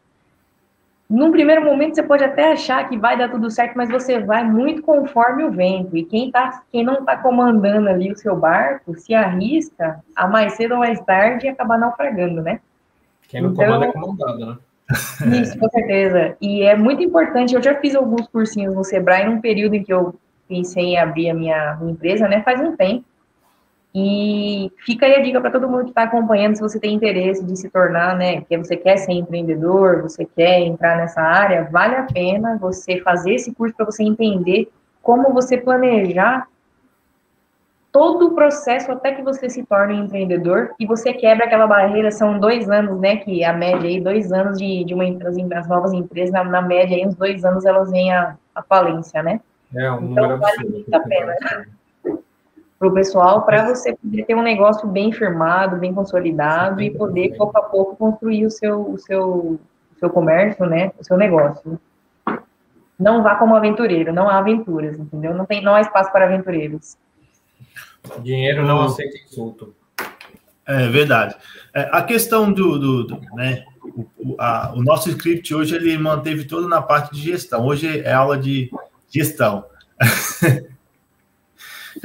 num primeiro momento você pode até achar que vai dar tudo certo, mas você vai muito conforme o vento. E quem, tá, quem não está comandando ali o seu barco se arrisca a mais cedo ou mais tarde acabar naufragando, né? Quem não então, comanda é comandado, né? Isso, com certeza. E é muito importante, eu já fiz alguns cursinhos no Sebrae num período em que eu pensei em abrir a minha, minha empresa, né? Faz um tempo. E fica aí a dica para todo mundo que está acompanhando, se você tem interesse de se tornar, né, que você quer ser empreendedor, você quer entrar nessa área, vale a pena você fazer esse curso para você entender como você planejar todo o processo até que você se torne um empreendedor e você quebra aquela barreira, são dois anos, né, que a média aí, dois anos de, de uma das novas empresas, na, na, média aí, uns dois anos elas vêm a, a falência, né? É, um então, número vale absurdo. a pena para o pessoal, para você poder ter um negócio bem firmado, bem consolidado e poder, pouco a pouco, construir o seu, o seu, o seu comércio, né, o seu negócio. Não vá como aventureiro, não há aventuras, entendeu? Não, tem, não há espaço para aventureiros. Dinheiro não aceita insulto. É verdade. É, a questão do, do, do né, o, a, o, nosso script hoje ele manteve todo na parte de gestão. Hoje é aula de gestão.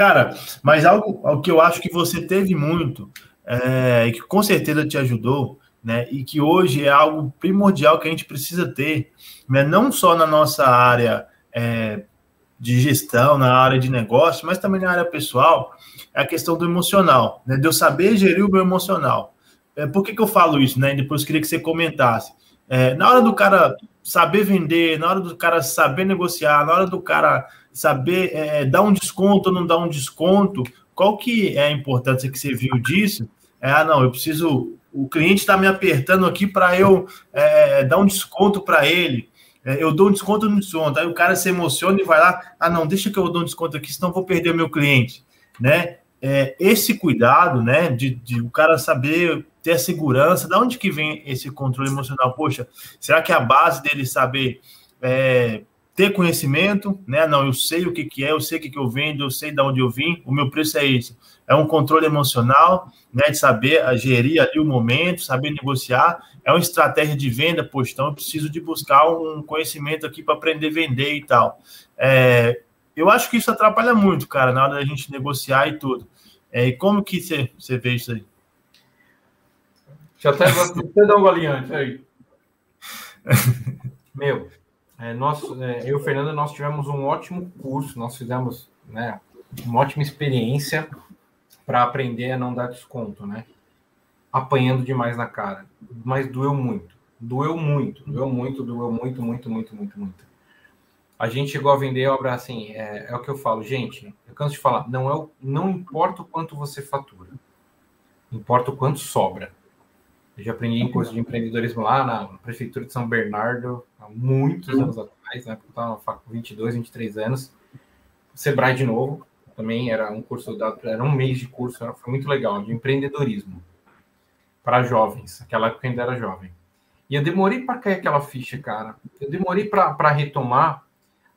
Cara, mas algo, algo que eu acho que você teve muito é, e que com certeza te ajudou, né? E que hoje é algo primordial que a gente precisa ter, né, não só na nossa área é, de gestão, na área de negócio, mas também na área pessoal, é a questão do emocional, né? De eu saber gerir o meu emocional. É, por que, que eu falo isso, né? Depois queria que você comentasse. É, na hora do cara saber vender, na hora do cara saber negociar, na hora do cara saber é, dar um desconto ou não dar um desconto, qual que é a importância que você viu disso? É, ah, não, eu preciso. O cliente está me apertando aqui para eu é, dar um desconto para ele. É, eu dou um desconto no desconto. Aí o cara se emociona e vai lá. Ah, não, deixa que eu dou um desconto aqui, senão vou perder o meu cliente. Né? É, esse cuidado, né, de, de, o cara saber ter a segurança, da onde que vem esse controle emocional? Poxa, será que é a base dele saber é, ter conhecimento, né? Não, eu sei o que, que é, eu sei o que, que eu vendo, eu sei de onde eu vim, o meu preço é esse. É um controle emocional, né? De saber gerir ali o momento, saber negociar. É uma estratégia de venda, poxa, então eu preciso de buscar um conhecimento aqui para aprender a vender e tal. É, eu acho que isso atrapalha muito, cara, na hora da gente negociar e tudo. É, e como que você, vê isso aí? Já até você dá um golinho antes aí. Meu, é, nós, é, eu e Fernando, nós tivemos um ótimo curso, nós fizemos né, uma ótima experiência para aprender a não dar desconto, né? Apanhando demais na cara. Mas doeu muito. Doeu muito, doeu muito, doeu muito, muito, muito, muito, muito. A gente chegou a vender obra assim, é, é o que eu falo, gente, eu canso de falar, não, é o, não importa o quanto você fatura, importa o quanto sobra. Eu já aprendi em curso de empreendedorismo lá na prefeitura de São Bernardo, há muitos anos atrás, né? Porque eu estava com 22, 23 anos. Sebrae de novo, também era um curso, dado, era um mês de curso, foi muito legal, de empreendedorismo para jovens, aquela época ainda era jovem. E eu demorei para cair aquela ficha, cara. Eu demorei para retomar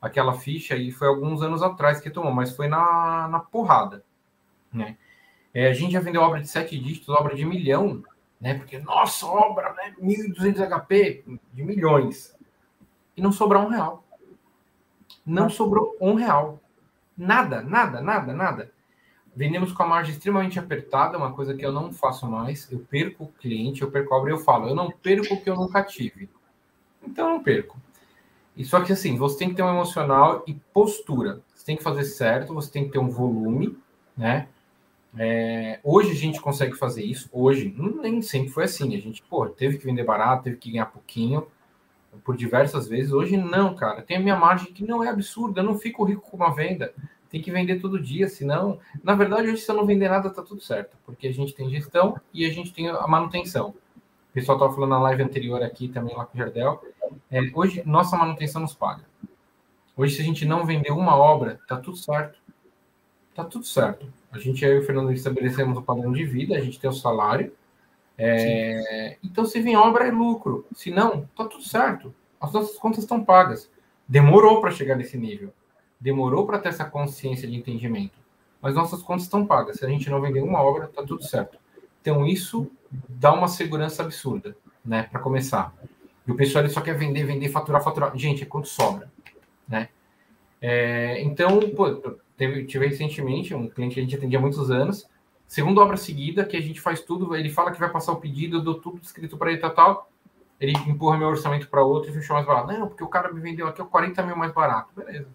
aquela ficha e foi alguns anos atrás que tomou, mas foi na, na porrada, né? É, a gente já vendeu obra de sete dígitos, obra de milhão, né? Porque, nossa, obra, né? 1.200 HP de milhões. E não sobrou um real. Não sobrou um real. Nada, nada, nada, nada. Vendemos com a margem extremamente apertada, uma coisa que eu não faço mais. Eu perco o cliente, eu perco a obra, eu falo, eu não perco o que eu nunca tive. Então eu não perco. E só que assim, você tem que ter um emocional e postura. Você tem que fazer certo, você tem que ter um volume, né? É, hoje a gente consegue fazer isso. Hoje, nem sempre foi assim. A gente, pô, teve que vender barato, teve que ganhar pouquinho por diversas vezes. Hoje, não, cara. Tem a minha margem que não é absurda. Eu não fico rico com uma venda. Tem que vender todo dia, senão. Na verdade, hoje, se eu não vender nada, tá tudo certo. Porque a gente tem gestão e a gente tem a manutenção. O pessoal estava falando na live anterior aqui também lá com o Jardel. É, hoje, nossa manutenção nos paga. Hoje, se a gente não vender uma obra, tá tudo certo. Tá tudo certo. A gente, aí e o Fernando estabelecemos o padrão de vida, a gente tem o salário. É... Então, se vem obra, é lucro. Se não, tá tudo certo. As nossas contas estão pagas. Demorou para chegar nesse nível. Demorou para ter essa consciência de entendimento. Mas nossas contas estão pagas. Se a gente não vender uma obra, tá tudo certo. Então, isso dá uma segurança absurda, né? Para começar. E o pessoal ele só quer vender, vender, faturar, faturar. Gente, é quanto sobra, né? É, então, pô, teve, tive recentemente um cliente que a gente atendia há muitos anos. Segunda obra seguida, que a gente faz tudo, ele fala que vai passar o pedido, eu dou tudo escrito para ele, tal, tal. Ele empurra meu orçamento para outro e fechou mais barato. Não, porque o cara me vendeu aqui 40 mil mais barato. Beleza.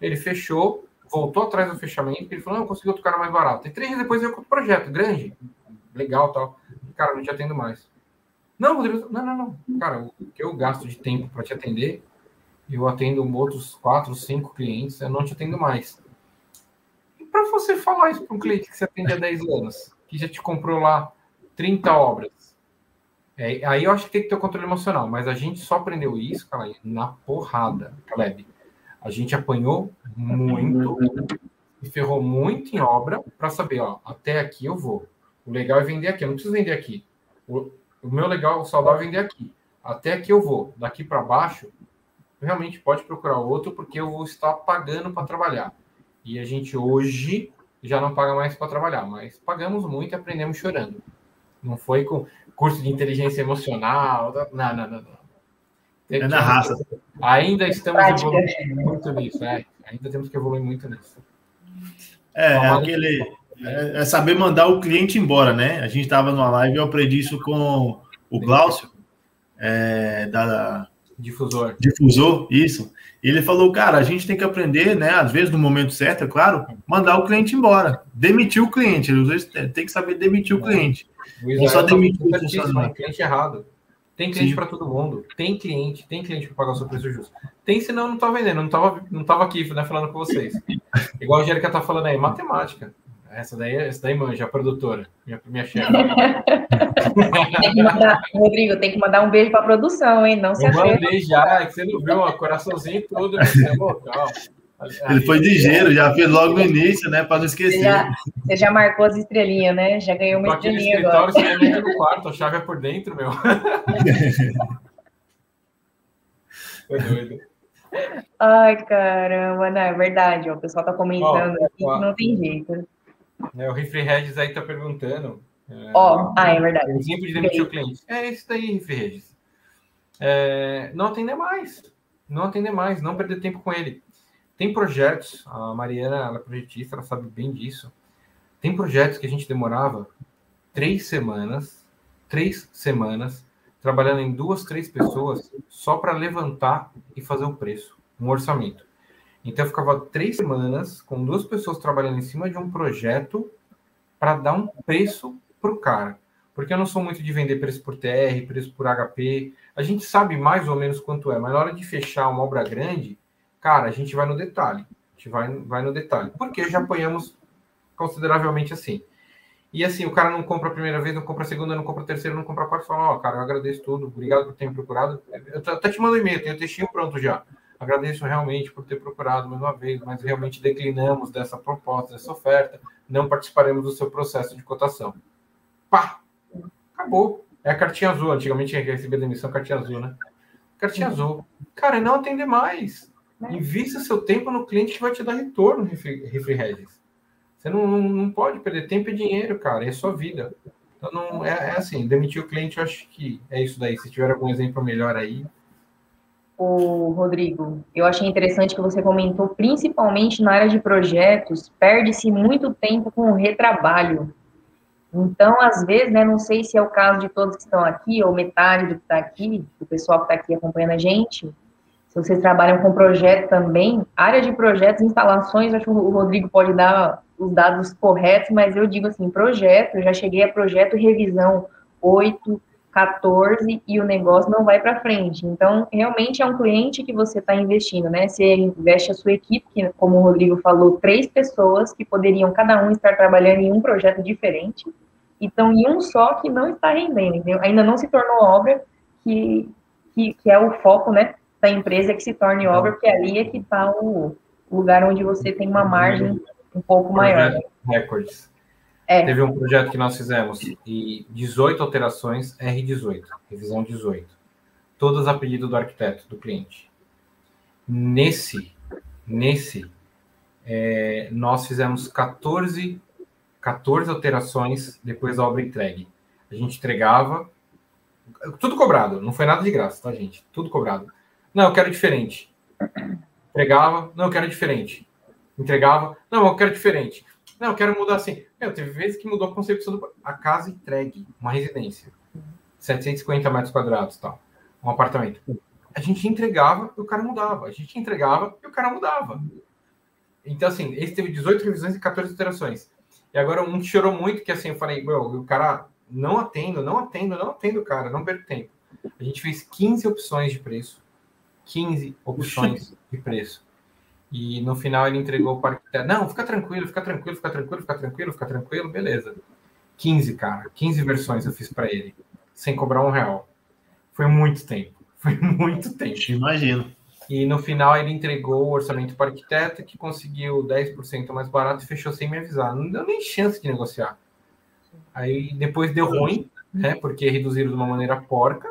Ele fechou, voltou atrás do fechamento, ele falou, não, eu consegui outro cara mais barato. E três dias depois veio com outro projeto, grande, legal tal. Cara, não te atendo mais. Não, Rodrigo, não, não, não. Cara, o que eu gasto de tempo para te atender, eu atendo outros quatro, cinco clientes, eu não te atendo mais para você falar isso para um cliente que você atende há 10 anos, que já te comprou lá 30 obras, é, aí eu acho que tem que ter o controle emocional, mas a gente só aprendeu isso, cara, na porrada, Caleb. A gente apanhou muito e ferrou muito em obra para saber, ó, até aqui eu vou. O legal é vender aqui, eu não preciso vender aqui. O, o meu legal, o saudável é vender aqui. Até aqui eu vou. Daqui para baixo, realmente pode procurar outro, porque eu vou estar pagando para trabalhar. E a gente hoje já não paga mais para trabalhar, mas pagamos muito e aprendemos chorando. Não foi com curso de inteligência emocional. Não, não, não. não. É na raça. Ainda estamos Prática. evoluindo muito nisso, é. Ainda temos que evoluir muito nisso. É, é aquele. É, é, saber mandar o cliente embora, né? A gente estava numa live e eu aprendi isso com o Glaucio, é, da, Difusor. Difusor, isso. Ele falou, cara, a gente tem que aprender, né? Às vezes, no momento certo, é claro, mandar o cliente embora. Demitir o cliente. Às vezes tem que saber demitir o cliente. O é só demitir o funcionário. cliente errado. Tem cliente para todo mundo. Tem cliente, tem cliente para pagar o seu preço justo. Tem, senão não tá vendendo. Não tava, não tava aqui, né, falando com vocês. Igual a Angélica tá falando aí, matemática. Essa daí, essa daí manja, a produtora, minha, minha chefe. Rodrigo, tem que mandar um beijo para a produção, hein? Não se Eu mandei já, é que você não viu, ó, coraçãozinho tudo, você é local. Ele foi ligeiro, já fez logo no início, né? Para não esquecer. Você já, você já, marcou as estrelinhas, né? Já ganhou uma estrelinha agora. Você entra no quarto, a chave é por dentro, meu. Foi doido. Ai, caramba, não, é verdade. Ó, o pessoal tá comentando ó, aqui ó, que não tem jeito. É, o Refri Regis aí tá perguntando. É, Ó, ah, é verdade. Exemplo de demitir o cliente. É isso daí, Refri Regis. É, não atender mais. Não atender mais, não perder tempo com ele. Tem projetos, a Mariana, ela é projetista, ela sabe bem disso. Tem projetos que a gente demorava três semanas, três semanas, trabalhando em duas, três pessoas, só para levantar e fazer o preço, um orçamento. Então eu ficava três semanas com duas pessoas trabalhando em cima de um projeto para dar um preço para o cara. Porque eu não sou muito de vender preço por TR, preço por HP. A gente sabe mais ou menos quanto é, mas na hora de fechar uma obra grande, cara, a gente vai no detalhe. A gente vai, vai no detalhe. Porque já apanhamos consideravelmente assim. E assim, o cara não compra a primeira vez, não compra a segunda, não compra a terceira, não compra a quarta, fala, ó, oh, cara, eu agradeço tudo, obrigado por ter me procurado. Eu até te mando um e-mail, tenho o textinho pronto já. Agradeço realmente por ter procurado mais uma vez, mas realmente declinamos dessa proposta, dessa oferta, não participaremos do seu processo de cotação. Pá! Acabou. É a cartinha azul. Antigamente tinha que receber demissão cartinha azul, né? Cartinha azul. Cara, não atender mais. Invista seu tempo no cliente que vai te dar retorno, Refri Regis. Você não, não, não, pode perder tempo e dinheiro, cara. É sua vida. Então, não, é, é assim, demitir o cliente, eu acho que é isso daí. Se tiver algum exemplo melhor aí, o Rodrigo, eu achei interessante que você comentou, principalmente na área de projetos, perde-se muito tempo com o retrabalho. Então, às vezes, né, não sei se é o caso de todos que estão aqui, ou metade do que está aqui, do pessoal que está aqui acompanhando a gente, se vocês trabalham com projeto também, área de projetos, instalações, acho que o Rodrigo pode dar os dados corretos, mas eu digo assim, projeto, eu já cheguei a projeto revisão 8, 14 e o negócio não vai para frente. Então, realmente é um cliente que você está investindo, né? Você investe a sua equipe, que, como o Rodrigo falou, três pessoas que poderiam cada um estar trabalhando em um projeto diferente, então em um só que não está rendendo, entendeu? Ainda não se tornou obra que, que, que é o foco, né, da empresa que se torne obra, porque ali é que está o lugar onde você tem uma margem um pouco maior. Records. É. Teve um projeto que nós fizemos e 18 alterações R18, revisão 18. Todas a pedido do arquiteto, do cliente. Nesse, nesse, é, nós fizemos 14, 14 alterações depois da obra entregue. A gente entregava, tudo cobrado, não foi nada de graça, tá, gente? Tudo cobrado. Não, eu quero diferente. Entregava, não, eu quero diferente. Entregava, não, eu quero diferente. Não, eu quero mudar assim. Meu, teve vezes que mudou a concepção do... A casa entregue, uma residência. 750 metros quadrados tal. Um apartamento. A gente entregava e o cara mudava. A gente entregava e o cara mudava. Então, assim, esse teve 18 revisões e 14 alterações. E agora um chorou muito, que assim, eu falei, meu, o cara não atendo, não atendo, não atendo o cara, não perco tempo. A gente fez 15 opções de preço. 15 opções de preço. E no final ele entregou o parque. Não, fica tranquilo, fica tranquilo, fica tranquilo, fica tranquilo, fica tranquilo, beleza. 15, cara, 15 versões eu fiz para ele, sem cobrar um real. Foi muito tempo, foi muito tempo. Imagino. E no final ele entregou o orçamento para o arquiteto, que conseguiu 10% mais barato e fechou sem me avisar. Não deu nem chance de negociar. Aí depois deu ruim, né? Porque reduziram de uma maneira porca,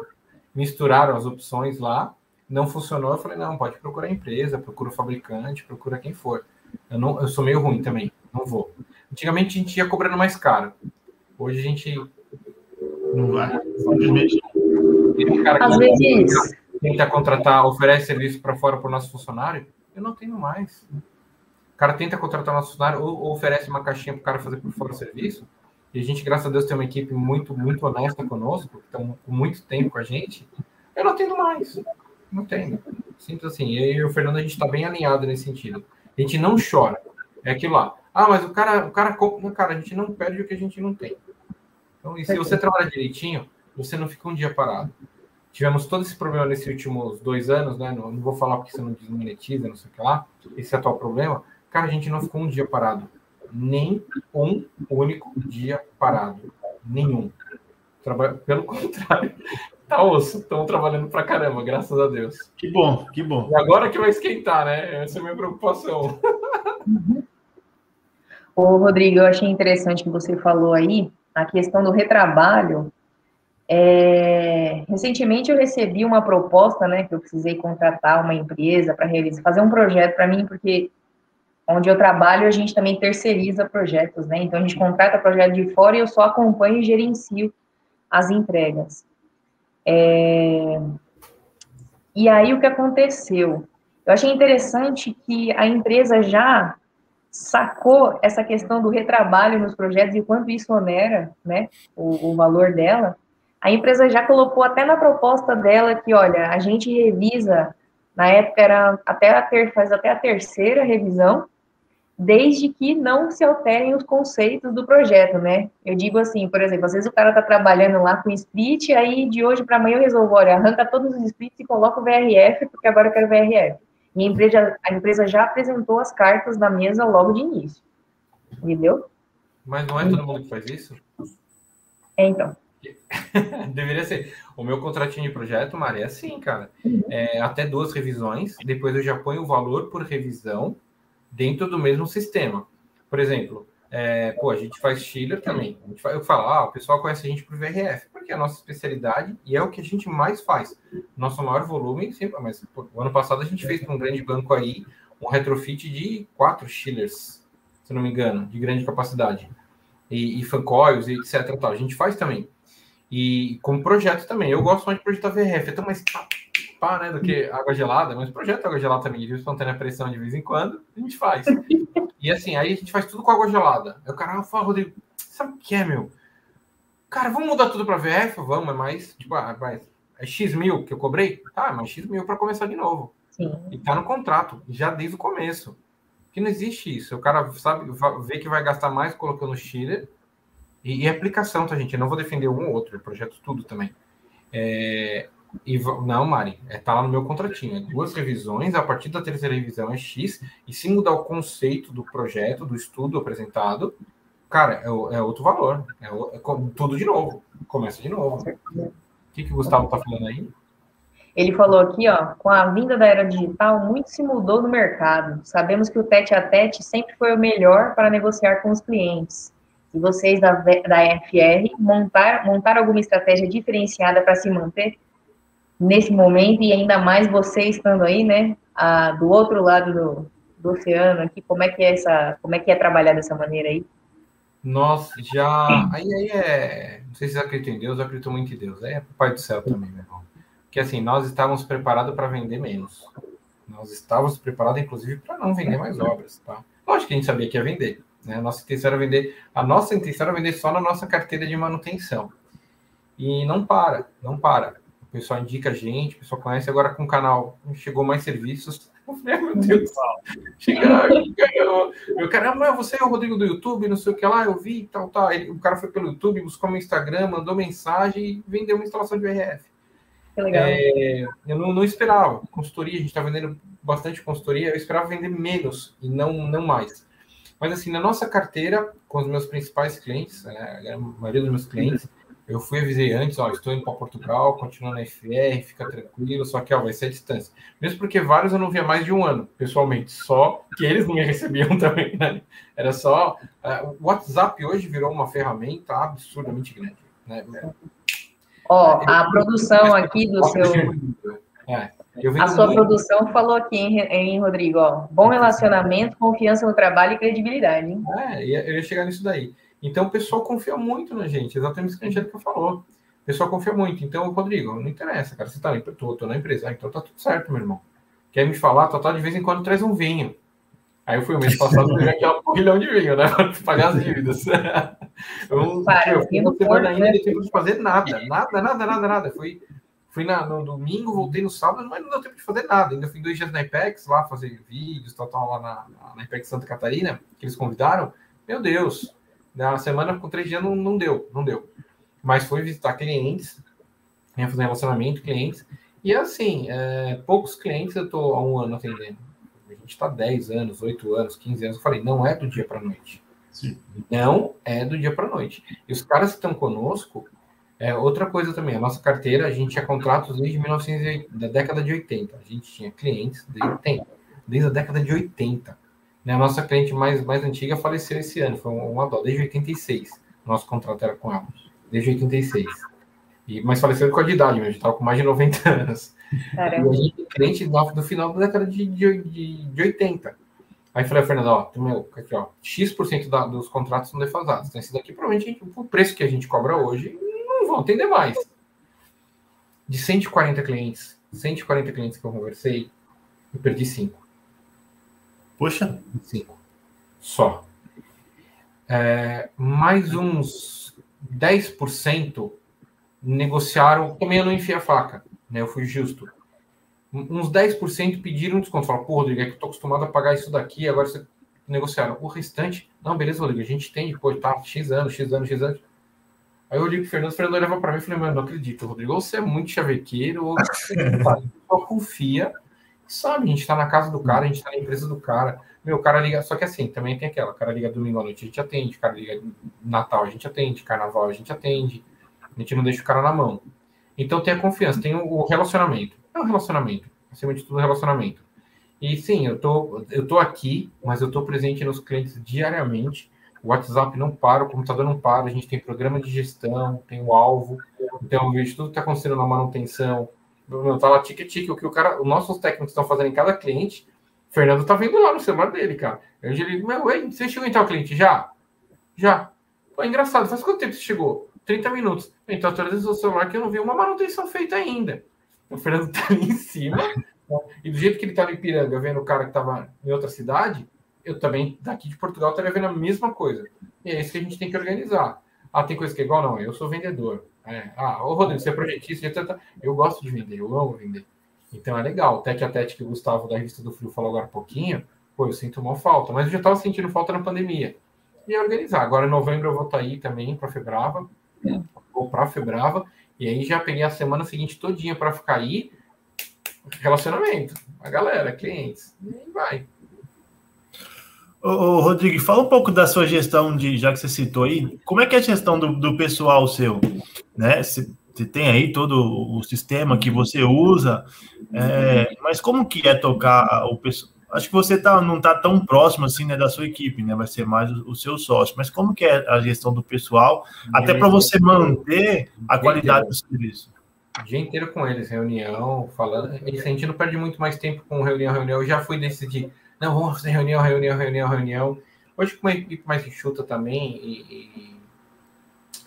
misturaram as opções lá, não funcionou. Eu falei, não, pode procurar a empresa, procura o fabricante, procura quem for. Eu, não, eu sou meio ruim também, não vou. Antigamente a gente ia cobrando mais caro. Hoje a gente não vai. Simplesmente. Às vezes. Tenta contratar, oferece serviço para fora para o nosso funcionário, eu não tenho mais. O cara tenta contratar o nosso funcionário ou, ou oferece uma caixinha para o cara fazer por fora o serviço. E a gente, graças a Deus, tem uma equipe muito, muito honesta conosco, que estão com muito tempo com a gente. Eu não tenho mais. Não tenho. Simples assim. Eu e o Fernando, a gente está bem alinhado nesse sentido. A gente não chora. É aquilo lá. Ah, mas o cara, o cara compra. Cara, a gente não perde o que a gente não tem. Então, e se você trabalha direitinho, você não fica um dia parado. Tivemos todo esse problema nesses últimos dois anos, né? Não, não vou falar porque você não desmonetiza, não sei o que lá. Esse é o atual problema. Cara, a gente não ficou um dia parado. Nem um único dia parado. Nenhum. Trabalha... Pelo contrário, tá osso. Estão trabalhando pra caramba, graças a Deus. Que bom, que bom. E agora que vai esquentar, né? Essa é a minha preocupação. Ô, Rodrigo, eu achei interessante que você falou aí a questão do retrabalho. É, recentemente eu recebi uma proposta, né, que eu precisei contratar uma empresa para realizar, fazer um projeto para mim, porque onde eu trabalho a gente também terceiriza projetos, né? Então a gente contrata projeto de fora e eu só acompanho e gerencio as entregas. É, e aí o que aconteceu? Eu achei interessante que a empresa já sacou essa questão do retrabalho nos projetos e quanto isso onera, né, o, o, valor dela, a empresa já colocou até na proposta dela que, olha, a gente revisa, na época era até a ter, faz até a terceira revisão, desde que não se alterem os conceitos do projeto, né? Eu digo assim, por exemplo, às vezes o cara tá trabalhando lá com split, aí de hoje para amanhã eu resolvo, olha, arranca todos os splits e coloca o VRF, porque agora eu quero VRF. E a empresa, a empresa já apresentou as cartas na mesa logo de início. Entendeu? Mas não é todo mundo que faz isso? É, então. Deveria ser. O meu contratinho de projeto, Mari, é assim, cara. É até duas revisões, depois eu já ponho o valor por revisão dentro do mesmo sistema. Por exemplo, é, pô, a gente faz chiller também. Faz, eu falo, ah, o pessoal conhece a gente por VRF, porque é a nossa especialidade e é o que a gente mais faz. Nosso maior volume, sempre, mas pô, o ano passado a gente fez para um grande banco aí um retrofit de quatro chillers, se não me engano, de grande capacidade. E, e fancoils e etc. Tal. A gente faz também. E como projeto também. Eu gosto mais de projetar VRF, é tão mais pá, né, do que água gelada, mas projeto água gelada também, de espontânea pressão de vez em quando, a gente faz. E assim, aí a gente faz tudo com água gelada. Aí o cara fala, Rodrigo, sabe o que é, meu? Cara, vamos mudar tudo para VF? Vamos, é mais, tipo, ah, vai, é X mil que eu cobrei? Tá, mas X mil para começar de novo. Sim. E tá no contrato, já desde o começo. Que não existe isso. O cara sabe, vê que vai gastar mais colocando chiller e, e aplicação, tá, gente? Eu não vou defender um ou outro, eu projeto tudo também. É, e, não, Mari, é, tá lá no meu contratinho. É duas revisões, a partir da terceira revisão é X, e se mudar o conceito do projeto, do estudo apresentado, cara, é, é outro valor. É, é, tudo de novo. Começa de novo. O que, que o Gustavo tá falando aí? Ele falou aqui, ó, com a vinda da era digital, muito se mudou no mercado. Sabemos que o tete a tete sempre foi o melhor para negociar com os clientes. E vocês da, da FR montar, montar alguma estratégia diferenciada para se manter? Nesse momento e ainda mais você estando aí, né, a, do outro lado do, do oceano aqui, como é que é essa, como é que é trabalhar dessa maneira aí? Nossa, já aí, aí é, não sei se vocês acreditam em Deus, eu acredito muito em Deus, é Pai do céu também, meu irmão. Que assim, nós estávamos preparados para vender menos. Nós estávamos preparados, inclusive, para não vender mais obras, tá? Lógico que a gente sabia que ia vender, né? A nossa intenção era vender, a nossa intenção era vender só na nossa carteira de manutenção. E não para, não para pessoal indica a gente, o pessoal conhece. Agora com o canal chegou mais serviços. Eu falei, meu Deus, chega, meu caramba, você é o Rodrigo do YouTube, não sei o que lá, eu vi, tal, tal. Ele, o cara foi pelo YouTube, buscou meu Instagram, mandou mensagem e vendeu uma instalação de VRF. É, eu não, não, esperava. Consultoria, a gente está vendendo bastante consultoria, eu esperava vender menos e não, não mais. Mas assim, na nossa carteira, com os meus principais clientes, né, a maioria dos meus clientes, eu fui avisei antes, ó, estou indo para Portugal, continuo na FR, fica tranquilo, só que ó, vai ser a distância. Mesmo porque vários eu não via mais de um ano, pessoalmente, só que eles não me recebiam também, né? Era só. Uh, o WhatsApp hoje virou uma ferramenta absurdamente grande. Né? Ó, a produção aqui do seu. É, a sua muito... produção falou aqui, hein, hein, Rodrigo? Ó, bom relacionamento, confiança no trabalho e credibilidade. Hein? É, eu ia chegar nisso daí. Então o pessoal confia muito na gente, exatamente isso que a Angélica falou. O pessoal confia muito. Então, Rodrigo, não interessa, cara. Você tá na, tô, tô na empresa. Ah, então tá tudo certo, meu irmão. Quer me falar, Totó de vez em quando traz um vinho. Aí eu fui o mês passado tinha um milhão de vinho, né? Para pagar as dívidas. eu, Para, eu fui uma semana ainda não tive que fazer nada. Nada, nada, nada, nada. Fui, fui na, no domingo, voltei no sábado, mas não deu tempo de fazer nada. Ainda fui dois dias na IPEX lá fazer vídeos, tal, tal, lá na, na IPEX Santa Catarina, que eles convidaram. Meu Deus, na semana com três dias não, não deu, não deu. Mas foi visitar clientes, né, fazer relacionamento, clientes. E assim, é, poucos clientes eu estou há um ano atendendo. A gente está 10 anos, 8 anos, 15 anos. Eu falei, não é do dia para noite. Sim. Não é do dia para noite. E os caras que estão conosco, é outra coisa também. A nossa carteira, a gente tinha contratos desde 1900, da década de 80. A gente tinha clientes desde, desde a década de 80. Né? A nossa cliente mais, mais antiga faleceu esse ano, foi uma dó, desde 86. Nosso contrato era com ela, desde 86. E, mas faleceu com a de idade, gente estava com mais de 90 anos. Caramba. E a gente cliente do, do final da década de, de, de, de 80. Aí falei, Fernando, ó, meu, aqui, ó, X% da, dos contratos são defasados. Então, esse daqui, provavelmente, o preço que a gente cobra hoje, não vão atender mais. De 140 clientes, 140 clientes que eu conversei, eu perdi 5. Poxa. Cinco. Só. É, mais uns 10% negociaram. Também eu não enfiei a faca, né? Eu fui justo. Uns 10% pediram desconto. Falaram, pô, Rodrigo, é que eu tô acostumado a pagar isso daqui, agora você negociaram. O restante, não, beleza, Rodrigo, a gente tem, pô, tá, X anos, X anos, X anos. Aí eu olhei pro Fernando, o Fernando leva para mim e falei, mano, não acredito, Rodrigo, ou você é muito chavequeiro, ou você só confia sabe, a gente tá na casa do cara, a gente tá na empresa do cara. Meu, o cara liga, só que assim, também tem aquela, o cara liga domingo à noite, a gente atende, o cara liga Natal, a gente atende, Carnaval, a gente atende. A gente não deixa o cara na mão. Então tem a confiança, tem o relacionamento. É um relacionamento, acima de tudo, relacionamento. E sim, eu tô, eu tô aqui, mas eu tô presente nos clientes diariamente. O WhatsApp não para, o computador não para, a gente tem programa de gestão, tem o alvo, então eu vejo tudo que está acontecendo na manutenção, tá lá tique-tique, o que o cara, os nossos técnicos estão fazendo em cada cliente, Fernando tá vendo lá no celular dele, cara. Eu digo, meu, ei, você chegou em tal cliente? Já? Já. Pô, é engraçado, faz quanto tempo você chegou? 30 minutos. Então, atualiza o celular que eu não vi uma manutenção feita ainda. O Fernando tá ali em cima, e do jeito que ele tava em Piranga, vendo o cara que tava em outra cidade, eu também, daqui de Portugal, estaria vendo a mesma coisa. E é isso que a gente tem que organizar. Ah, tem coisa que é igual? Não, eu sou vendedor. É. Ah, ô Rodrigo, você é projetista. Eu gosto de vender, eu amo vender. Então é legal. Tete a tete que o Gustavo da revista do Frio falou agora há pouquinho, pô, eu sinto uma falta, mas eu já estava sentindo falta na pandemia. E é organizar. Agora em novembro eu vou estar tá aí também para Febrava, vou para Febrava, e aí já peguei a semana seguinte todinha para ficar aí. Relacionamento, a galera, clientes, e vai. Ô, Rodrigo, fala um pouco da sua gestão de, já que você citou aí, como é que é a gestão do, do pessoal seu? Né? Você, tem aí todo o sistema que você usa, é, mas como que é tocar o pessoal? Acho que você tá, não está tão próximo assim né, da sua equipe, né? Vai ser mais o, o seu sócio. Mas como que é a gestão do pessoal, até para você manter a qualidade do serviço? O dia inteiro com eles, reunião, falando. A gente não perde muito mais tempo com reunião, reunião. Eu já fui decidir não, vamos fazer reunião, reunião, reunião, reunião. Hoje com uma equipe mais enxuta também e, e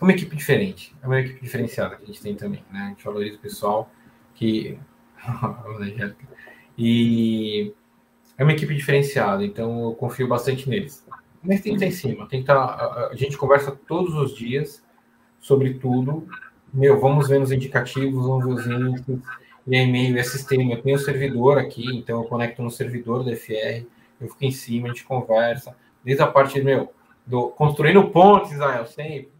uma equipe diferente. É uma equipe diferenciada que a gente tem também, né? A gente valoriza o pessoal que... e é uma equipe diferenciada, então eu confio bastante neles. Mas tem que estar em cima, tem que estar... A gente conversa todos os dias sobre tudo. Meu, vamos ver nos indicativos, vamos ver os índices, e e-mail é sistema. Eu tenho servidor aqui, então eu conecto no servidor do FR, eu fico em cima, a gente conversa, desde a parte meu, do construindo pontes, Israel, sempre.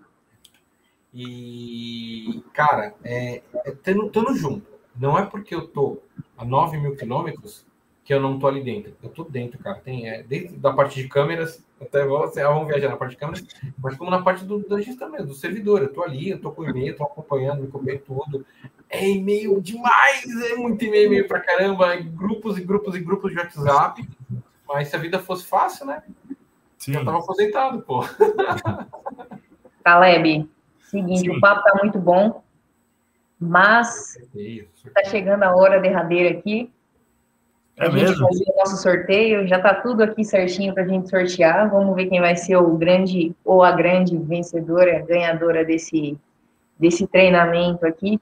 E, cara, é, é tendo, junto. Não é porque eu tô a 9 mil quilômetros que eu não tô ali dentro. Eu tô dentro, cara. Tem, é, desde da parte de câmeras, até você, vamos viajar na parte de câmeras, mas como na parte do, do gestão mesmo, do servidor. Eu tô ali, eu tô com e-mail, tô acompanhando, me copiei tudo. É e-mail demais, é muito e-mail, e-mail pra caramba, é grupos e grupos e grupos de WhatsApp. Mas se a vida fosse fácil, né? Sim. Eu tava aposentado, pô. Caleb, seguinte, Sim. o papo tá muito bom, mas está chegando a hora derradeira aqui. É a mesmo? fazer o nosso sorteio, já está tudo aqui certinho para a gente sortear. Vamos ver quem vai ser o grande ou a grande vencedora, ganhadora desse, desse treinamento aqui,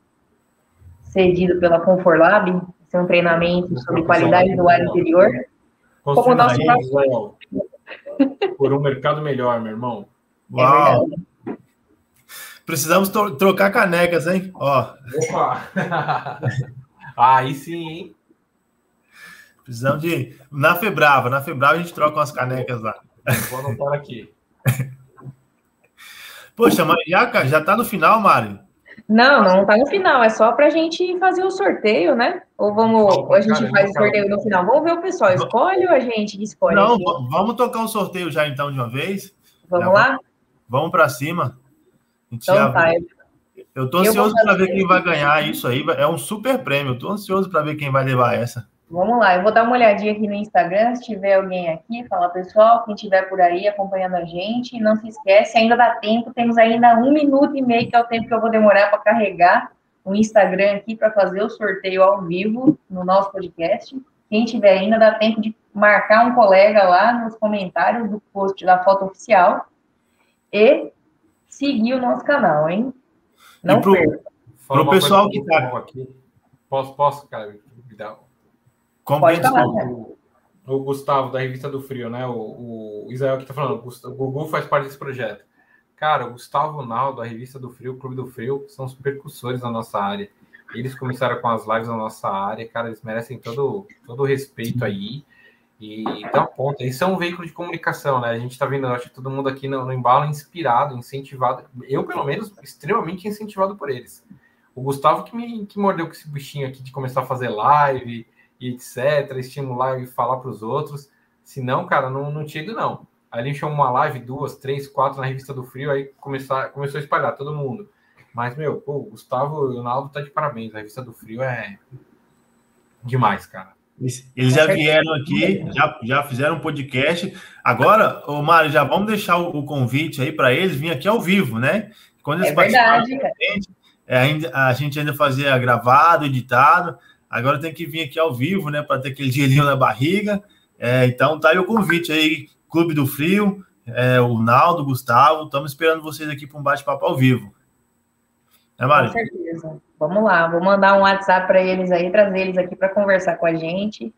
cedido pela Conforlab. Esse é um treinamento sobre qualidade do ar interior. Como nosso Por um mercado melhor, meu irmão. É Uau! É Precisamos trocar canecas, hein? Ó. Opa! Aí sim, hein? Precisamos de. Na Febrava, na Febrava a gente troca umas canecas lá. Vou anotar aqui. Poxa, mas já, já tá no final, Mário? Não, não tá no final, é só pra gente fazer o sorteio, né? Ou vamos, ou a gente faz o sorteio no final? Vamos ver o pessoal, escolhe ou a gente escolhe? Não, aqui? vamos tocar o sorteio já então de uma vez. Vamos lá? Vamos para cima. Então já... tá. Eu tô ansioso para ver quem vai ganhar isso aí. É um super prêmio. Eu tô ansioso para ver quem vai levar essa. Vamos lá, eu vou dar uma olhadinha aqui no Instagram, se tiver alguém aqui, fala pessoal, quem estiver por aí acompanhando a gente, não se esquece, ainda dá tempo, temos ainda um minuto e meio, que é o tempo que eu vou demorar para carregar o Instagram aqui para fazer o sorteio ao vivo no nosso podcast. Quem tiver ainda, dá tempo de marcar um colega lá nos comentários do post da foto oficial e seguir o nosso canal, hein? Não perca. Para o pessoal que está aqui. Posso, posso, cara? Me dá Pode falar, o, o, Gustavo, da Revista do Frio, né? O, o Israel que tá falando, o Gugu faz parte desse projeto. Cara, o Gustavo Naldo, da Revista do Frio, o Clube do Frio, são os percussores da nossa área. Eles começaram com as lives na nossa área, cara, eles merecem todo, todo o respeito aí. E dá um ponto. Isso é um veículo de comunicação, né? A gente tá vendo, acho que todo mundo aqui no, no embalo inspirado, incentivado. Eu, pelo menos, extremamente incentivado por eles. O Gustavo que me que mordeu com esse bichinho aqui de começar a fazer live, e etc., estimular e falar para os outros. Se não, cara, não, não tinha ido, não. Aí a gente chamou uma live, duas, três, quatro na revista do Frio, aí começar, começou a espalhar todo mundo. Mas, meu, pô, o Gustavo e o Naldo tá de parabéns. A revista do Frio é demais, cara. Eles já vieram aqui, já, já fizeram um podcast. Agora, ô Mário, já vamos deixar o, o convite aí para eles vir aqui ao vivo, né? Quando eles é verdade, a gente, é, ainda, a gente ainda fazia gravado, editado. Agora tem que vir aqui ao vivo, né? Para ter aquele gelinho na barriga. É, então tá aí o convite aí, Clube do Frio, é, o Naldo, o Gustavo, estamos esperando vocês aqui para um bate-papo ao vivo. É, Mari? Com certeza. Vamos lá, vou mandar um WhatsApp para eles aí, trazer eles aqui para conversar com a gente,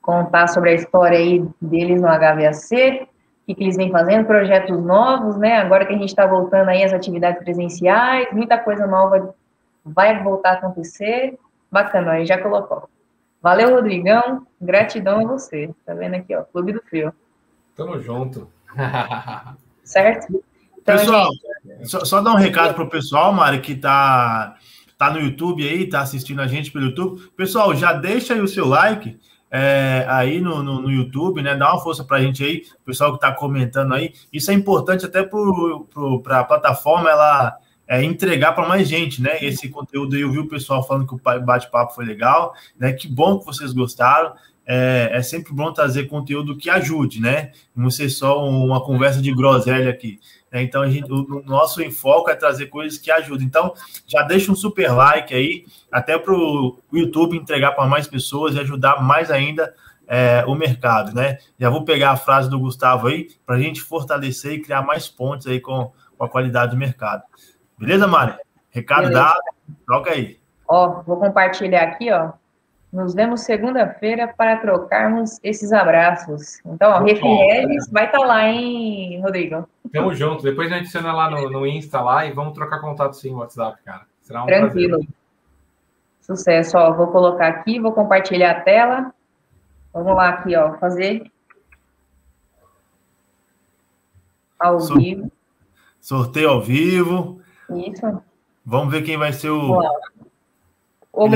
contar sobre a história aí deles no HVAC, o que, que eles vêm fazendo, projetos novos, né? Agora que a gente está voltando aí às atividades presenciais, muita coisa nova vai voltar a acontecer. Bacana, aí já colocou. Valeu, Rodrigão. Gratidão a você. Tá vendo aqui, ó, Clube do Frio. Tamo junto. certo? Então, pessoal, gente... só, só dar um recado pro pessoal, Mari, que tá, tá no YouTube aí, tá assistindo a gente pelo YouTube. Pessoal, já deixa aí o seu like. É, aí no, no, no, YouTube, né? Dá uma força para a gente aí, o pessoal que está comentando aí. Isso é importante até para a plataforma ela é, entregar para mais gente, né? Esse conteúdo aí, eu vi o pessoal falando que o bate-papo foi legal, né? Que bom que vocês gostaram. É, é, sempre bom trazer conteúdo que ajude, né? Não ser só uma conversa de groselha aqui. Né? Então, a gente, o, o nosso enfoque é trazer coisas que ajudem. Então, já deixa um super like aí, até para o YouTube entregar para mais pessoas e ajudar mais ainda é, o mercado, né? Já vou pegar a frase do Gustavo aí para a gente fortalecer e criar mais pontos aí com, com a qualidade do mercado. Beleza, Mari? Recado Beleza. dado, troca aí. Ó, vou compartilhar aqui, ó. Nos vemos segunda-feira para trocarmos esses abraços. Então, ó, Refieres vai estar tá lá, hein, Rodrigo? Tamo junto. Depois a gente adiciona lá no, no Insta lá e vamos trocar contato sim no WhatsApp, cara. Será um Tranquilo. Prazer. Sucesso, ó. Vou colocar aqui, vou compartilhar a tela. Vamos lá aqui, ó, fazer ao vivo. Sorteio ao vivo. Isso. Vamos ver quem vai ser o. O,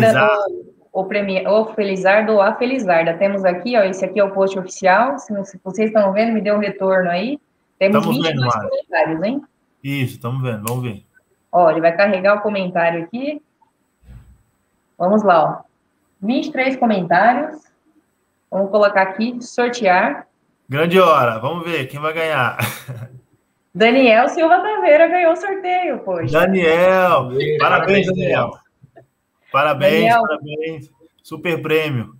o, Premier, o Felizardo ou a Felizarda. Temos aqui, ó, esse aqui é o post oficial. Se, vocês estão vendo, me dê um retorno aí. Temos Tamo 22 vendo, comentários, hein? Isso, estamos vendo, vamos ver. Ó, ele vai carregar o comentário aqui. Vamos lá, ó. 23 comentários. Vamos colocar aqui, sortear. Grande hora, vamos ver quem vai ganhar. Daniel Silva Taveira ganhou o sorteio, poxa. Daniel, Parabéns, parabéns, Daniel. Parabéns, Daniel. parabéns. Super prêmio.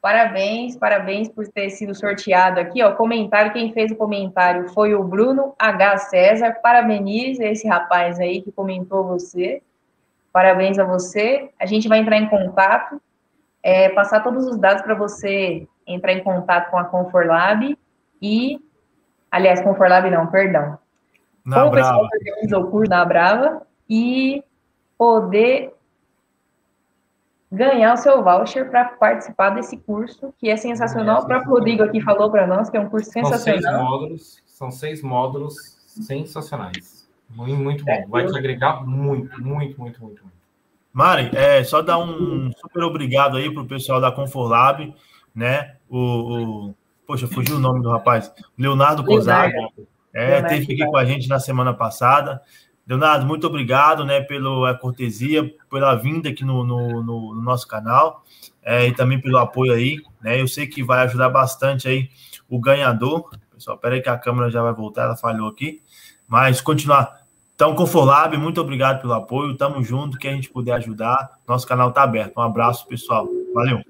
Parabéns, parabéns por ter sido sorteado aqui, ó. Comentário, quem fez o comentário foi o Bruno H. César. Parabenize esse rapaz aí que comentou você. Parabéns a você. A gente vai entrar em contato, é, passar todos os dados para você entrar em contato com a Conforlab e, aliás, Conforlab não, perdão. Na com o pessoal Brava. que organiza o curso da Brava e poder ganhar o seu voucher para participar desse curso, que é sensacional. O próprio Rodrigo aqui falou para nós que é um curso São seis sensacional. módulos, são seis módulos sensacionais. Muito, muito bom. Vai te agregar muito, muito, muito, muito, muito. Mari, é, só dar um super obrigado aí pro pessoal da Conforlab, né? O, o- poxa, fugiu o nome do rapaz. Leonardo Cosaga. É, Leonardo teve aqui com a gente na semana passada. Leonardo, muito obrigado, né, pela cortesia, pela vinda aqui no, no- no- no nosso canal é, e também pelo apoio aí, né? Eu sei que vai ajudar bastante aí o ganhador. Pessoal, peraí que a câmera já vai voltar, ela falhou aqui. Mas continuar. Então, Conforlab, muito obrigado pelo apoio. Tamo junto, que a gente puder ajudar. Nosso canal tá aberto. Um abraço, pessoal. Valeu.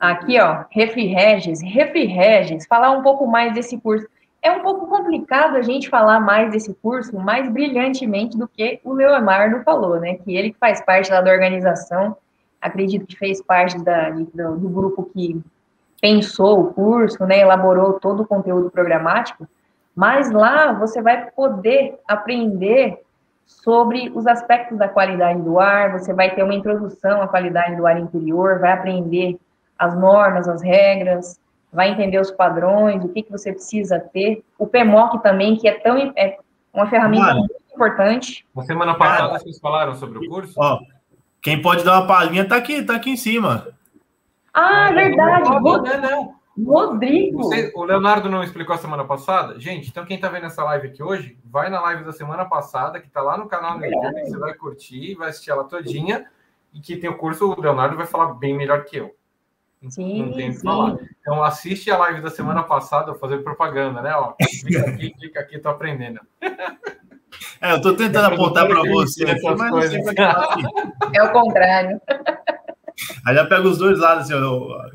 Aqui, ó, Refri Regis. Refri Regis, falar um pouco mais desse curso. É um pouco complicado a gente falar mais desse curso, mais brilhantemente do que o Leonardo falou, né? Que ele faz parte lá da organização, acredito que fez parte da, do, do grupo que pensou o curso, né? Elaborou todo o conteúdo programático. Mas lá você vai poder aprender sobre os aspectos da qualidade do ar, você vai ter uma introdução à qualidade do ar interior, vai aprender as normas, as regras, vai entender os padrões, o que, que você precisa ter. O PMOC também, que é tão é uma ferramenta Mari. muito importante. Na semana passada vocês falaram sobre o curso? Ó, quem pode dar uma palhinha tá aqui, tá aqui em cima. Ah, é verdade. Não, não, não. Rodrigo. Você- o Leonardo não explicou a semana passada? Gente, então quem tá vendo essa live aqui hoje, vai na live da semana passada, que tá lá no canal do YouTube, você vai curtir, vai assistir ela todinha, e que tem o curso, o Leonardo vai falar bem melhor que eu. Não- Sim, não tem o que sim. falar. Então assiste a live da semana passada, eu vou fazer propaganda, né? Ó, clica aqui, clica aqui, tô aprendendo. É, eu tô tentando Meu apontar para você mas não sei é que tá. É o contrário. Aí já pega os dois lados, assim, ó.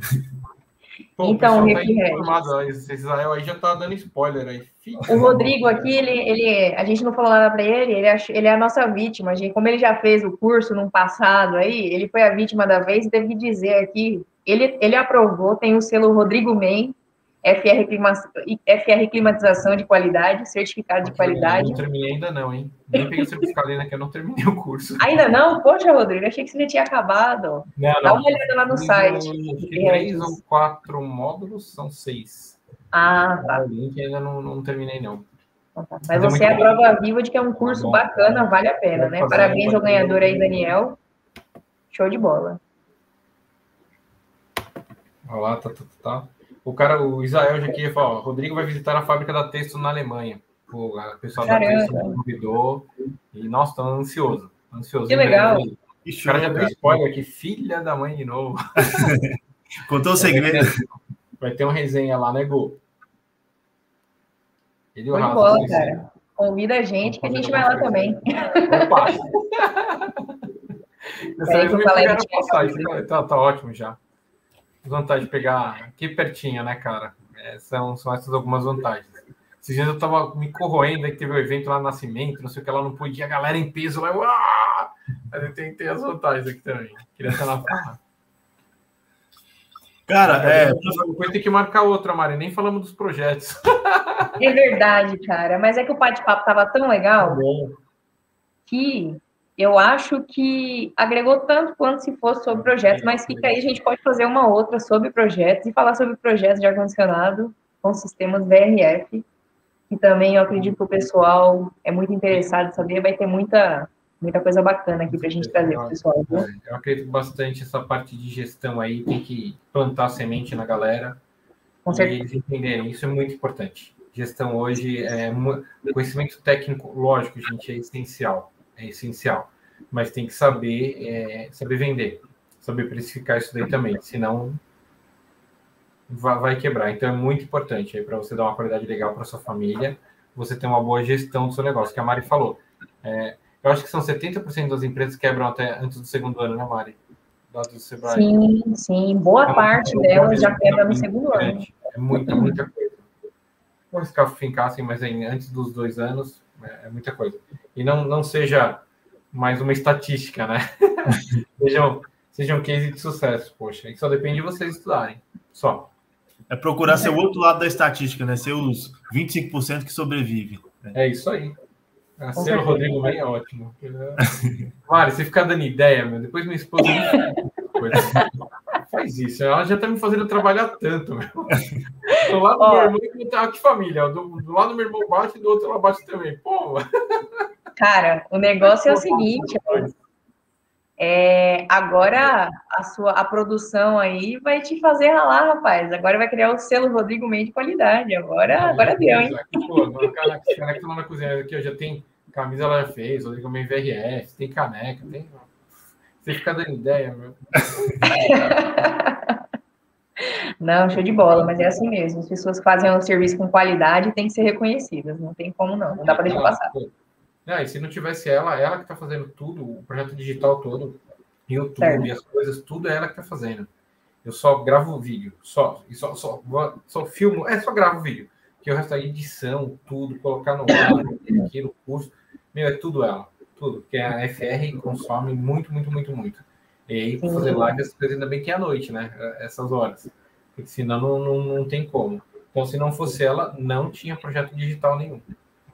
Pô, Então, o tá esse Israel aí já tá dando spoiler aí. Filho. O Rodrigo aqui, ele, ele, a gente não falou nada para ele, ele, ach- ele é a nossa vítima. A gente, como ele já fez o curso no passado aí, ele foi a vítima da vez e teve que dizer aqui, ele, ele aprovou, tem o selo Rodrigo Men, FR, clima, FR Climatização de Qualidade, certificado de qualidade. Não terminei ainda não, hein? Nem peguei o certificado ainda que eu não terminei o curso. Ainda não? Poxa, Rodrigo, achei que você já tinha acabado. Não, Dá não. uma olhada lá no site. Que três ou quatro módulos, são seis. Ah, tá. O link ainda não, não terminei, não. Então tá. Mas Mas é você é a prova viva de que é um curso bom. bacana, vale a pena, né? Parabéns ao ganhador aí. Daniel. Show de bola. Olha lá, tá, tá, tá, tá. O cara, o Israel já aqui falou, Rodrigo vai visitar a fábrica da Texto na Alemanha. O pessoal da Caramba. Texto me convidou. E, nossa, tô ansioso. Ansioso. Que legal. Que O cara já deu cara. spoiler aqui, filha da mãe de novo. Contou o segredo. Vai ter uma resenha lá, né, Gu? Ele e o bola, assim, cara. Convida a gente que a gente vai lá também. Opa! Dessa vez eu me passagem, tá, tá, tá ótimo já. Vantagem de pegar aqui pertinho, né, cara? É, são, são essas algumas vantagens. Esses dias eu tava me corroendo, aí que teve o evento lá no Nascimento, não sei o que, lá não podia, a galera em peso lá, eu, ah! Mas eu tem, tem as vantagens aqui também. Queria estar na farra. Cara, é, Depois tem que marcar outra, Mari, nem falamos dos projetos. É verdade, cara. Mas é que o bate-papo tava tão legal que eu acho que agregou tanto quanto se fosse sobre projetos, mas fica aí, a gente pode fazer uma outra sobre projetos e falar sobre projetos de ar-condicionado com sistemas VRF, que também eu acredito que o pessoal é muito interessado em saber, vai ter muita, Muita coisa bacana aqui para a gente trazer para o pessoal. Viu? Eu acredito bastante essa parte de gestão aí, tem que plantar semente na galera. Com certeza. E eles entenderem, isso é muito importante. Gestão hoje é conhecimento técnico, lógico, gente, é essencial, é essencial. Mas tem que saber, é, saber vender, saber precificar isso daí também, senão vai quebrar. Então é muito importante aí para você dar uma qualidade legal para sua família, você ter uma boa gestão do seu negócio, que a Mari falou. É, eu acho que são 70% das empresas quebram até antes do segundo ano, né, Mari? Sim, sim. Boa então, parte delas já quebra no segundo ano. É muita, muita coisa. Vamos ficar fincassem, mas aí, antes dos dois anos, é, é muita coisa. E não, não seja mais uma estatística, né? sejam, sejam case de sucesso, poxa. Isso só depende de vocês estudarem. Só. É procurar ser o outro lado da estatística, né? Ser os 25% que sobrevivem. É isso aí. Ah, ser o Rodrigo bem é ótimo. Mari, você fica dando ideia, meu. Depois minha esposa faz isso. Ela já tá me fazendo trabalhar tanto, meu. Do lado do meu irmão, tá que família. Do, do lado do meu irmão bate e do outro ela bate também. Pô. Cara, o negócio é o seguinte. É, agora a sua a produção aí vai te fazer ralar, rapaz. Agora vai criar o selo Rodrigo Mendes de qualidade. Agora, ah, agora deu, hein? Pô, cara, caneca tá lá na cozinha aqui, já tem camisa, ela fez, Rodrigo Mendes VRF, tem caneca, tem. Você fica dando ideia, meu. Não, show de bola, mas é assim mesmo. As pessoas que fazem um serviço com qualidade têm que ser reconhecidas, não tem como não, não dá para deixar passar. Não, e se não tivesse ela, ela que está fazendo tudo, o projeto digital todo, YouTube, certo. as coisas, tudo é ela que está fazendo. Eu só gravo vídeo, só, e só, só, só filmo, é só gravo vídeo. Que o resto é edição, tudo, colocar no ar, aquilo, curso, meu, é tudo ela, tudo. Porque a FR consome muito, muito, muito, muito. E aí, para fazer live, as coisas ainda bem que é à noite, né? Essas horas. Porque senão não, não, não tem como. Então, se não fosse ela, não tinha projeto digital nenhum.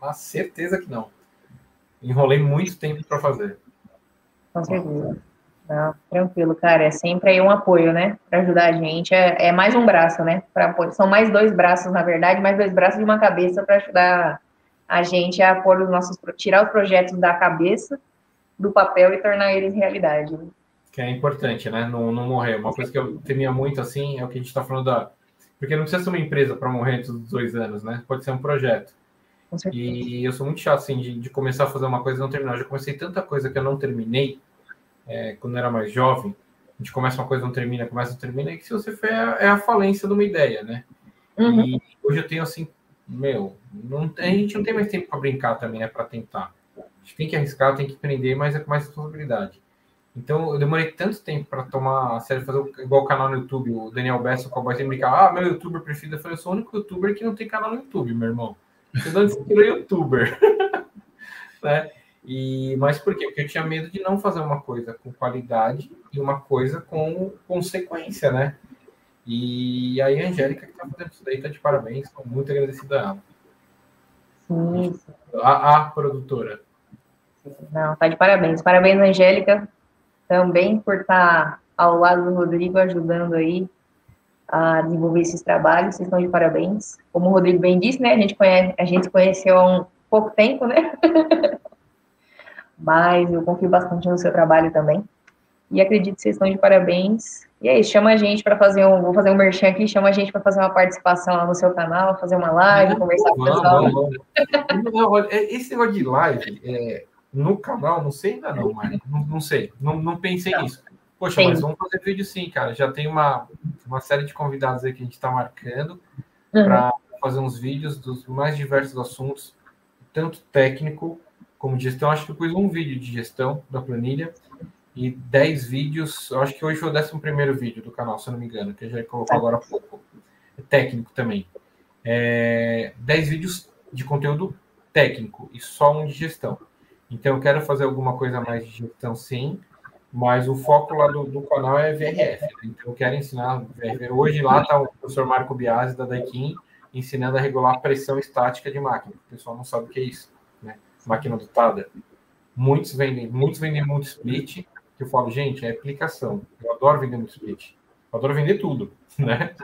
Mas certeza que não. Enrolei muito tempo para fazer. Com certeza. Não, tranquilo, cara. É sempre aí um apoio, né? Para ajudar a gente. É, é, mais um braço, né? Pra, são mais dois braços, na verdade, mais dois braços e uma cabeça para ajudar a gente a pôr os nossos. tirar os projetos da cabeça, do papel e tornar eles realidade. Né? Que é importante, né? Não, não morrer. Uma coisa que eu temia muito, assim, é o que a gente está falando da. Porque não precisa ser uma empresa para morrer antes dos dois anos, né? Pode ser um projeto. E eu sou muito chato, assim, de, de, começar a fazer uma coisa e não terminar. Eu já comecei tanta coisa que eu não terminei é, quando eu era mais jovem. A gente começa uma coisa, não termina, começa, não termina. E que se você for, é, é a falência de uma ideia, né? Uhum. E hoje eu tenho, assim, meu, não, a gente não tem mais tempo para brincar também, é para tentar. A gente tem que arriscar, tem que aprender, mas é com mais responsabilidade. Então, eu demorei tanto tempo para tomar a sério, fazer igual o canal no YouTube. O Daniel Bessa, o Cowboy, sempre brincar, ah, meu youtuber preferido. Eu falei, eu sou o único youtuber que não tem canal no YouTube, meu irmão. Estudando você virou youtuber. né? E, mas por quê? Porque eu tinha medo de não fazer uma coisa com qualidade e uma coisa com consequência, né? E aí a Angélica que tá fazendo isso daí tá de parabéns, estou muito agradecida a ela. Sim. A, a produtora. Não, tá de parabéns. Parabéns, Angélica, também por estar tá ao lado do Rodrigo, ajudando aí a desenvolver esses trabalhos, vocês estão de parabéns. Como o Rodrigo bem disse, né, a gente, conhece, a gente se conheceu há um pouco tempo, né? Mas eu confio bastante no seu trabalho também. E acredito que vocês estão de parabéns. E aí, chama a gente para fazer um. Vou fazer um merchan aqui, chama a gente para fazer uma participação lá no seu canal, fazer uma live, conversar com o pessoal. É, esse negócio de live é, no canal, não sei ainda não, mas não, não sei. Não, não pensei não. nisso. Poxa, sim. mas vamos fazer vídeo sim, cara. Já tem uma, uma série de convidados aí que a gente está marcando uhum. para fazer uns vídeos dos mais diversos assuntos, tanto técnico como de gestão. Acho que eu pus um vídeo de gestão da planilha e 10 vídeos. Acho que hoje foi o 11 vídeo do canal, se eu não me engano, que a gente colocou agora há pouco. É técnico também. É, 10 vídeos de conteúdo técnico e só um de gestão. Então, eu quero fazer alguma coisa mais de gestão, sim mas o foco lá do, do canal é VRF. Né? Então, eu quero ensinar VRF. Hoje lá está o professor Marco Biasi, da Daikin, ensinando a regular a pressão estática de máquina. O pessoal não sabe o que é isso, né? Máquina dotada. Muitos vendem, muitos vendem muito split, que eu falo, gente, é aplicação. Eu adoro vender muito split. Eu adoro vender tudo, né?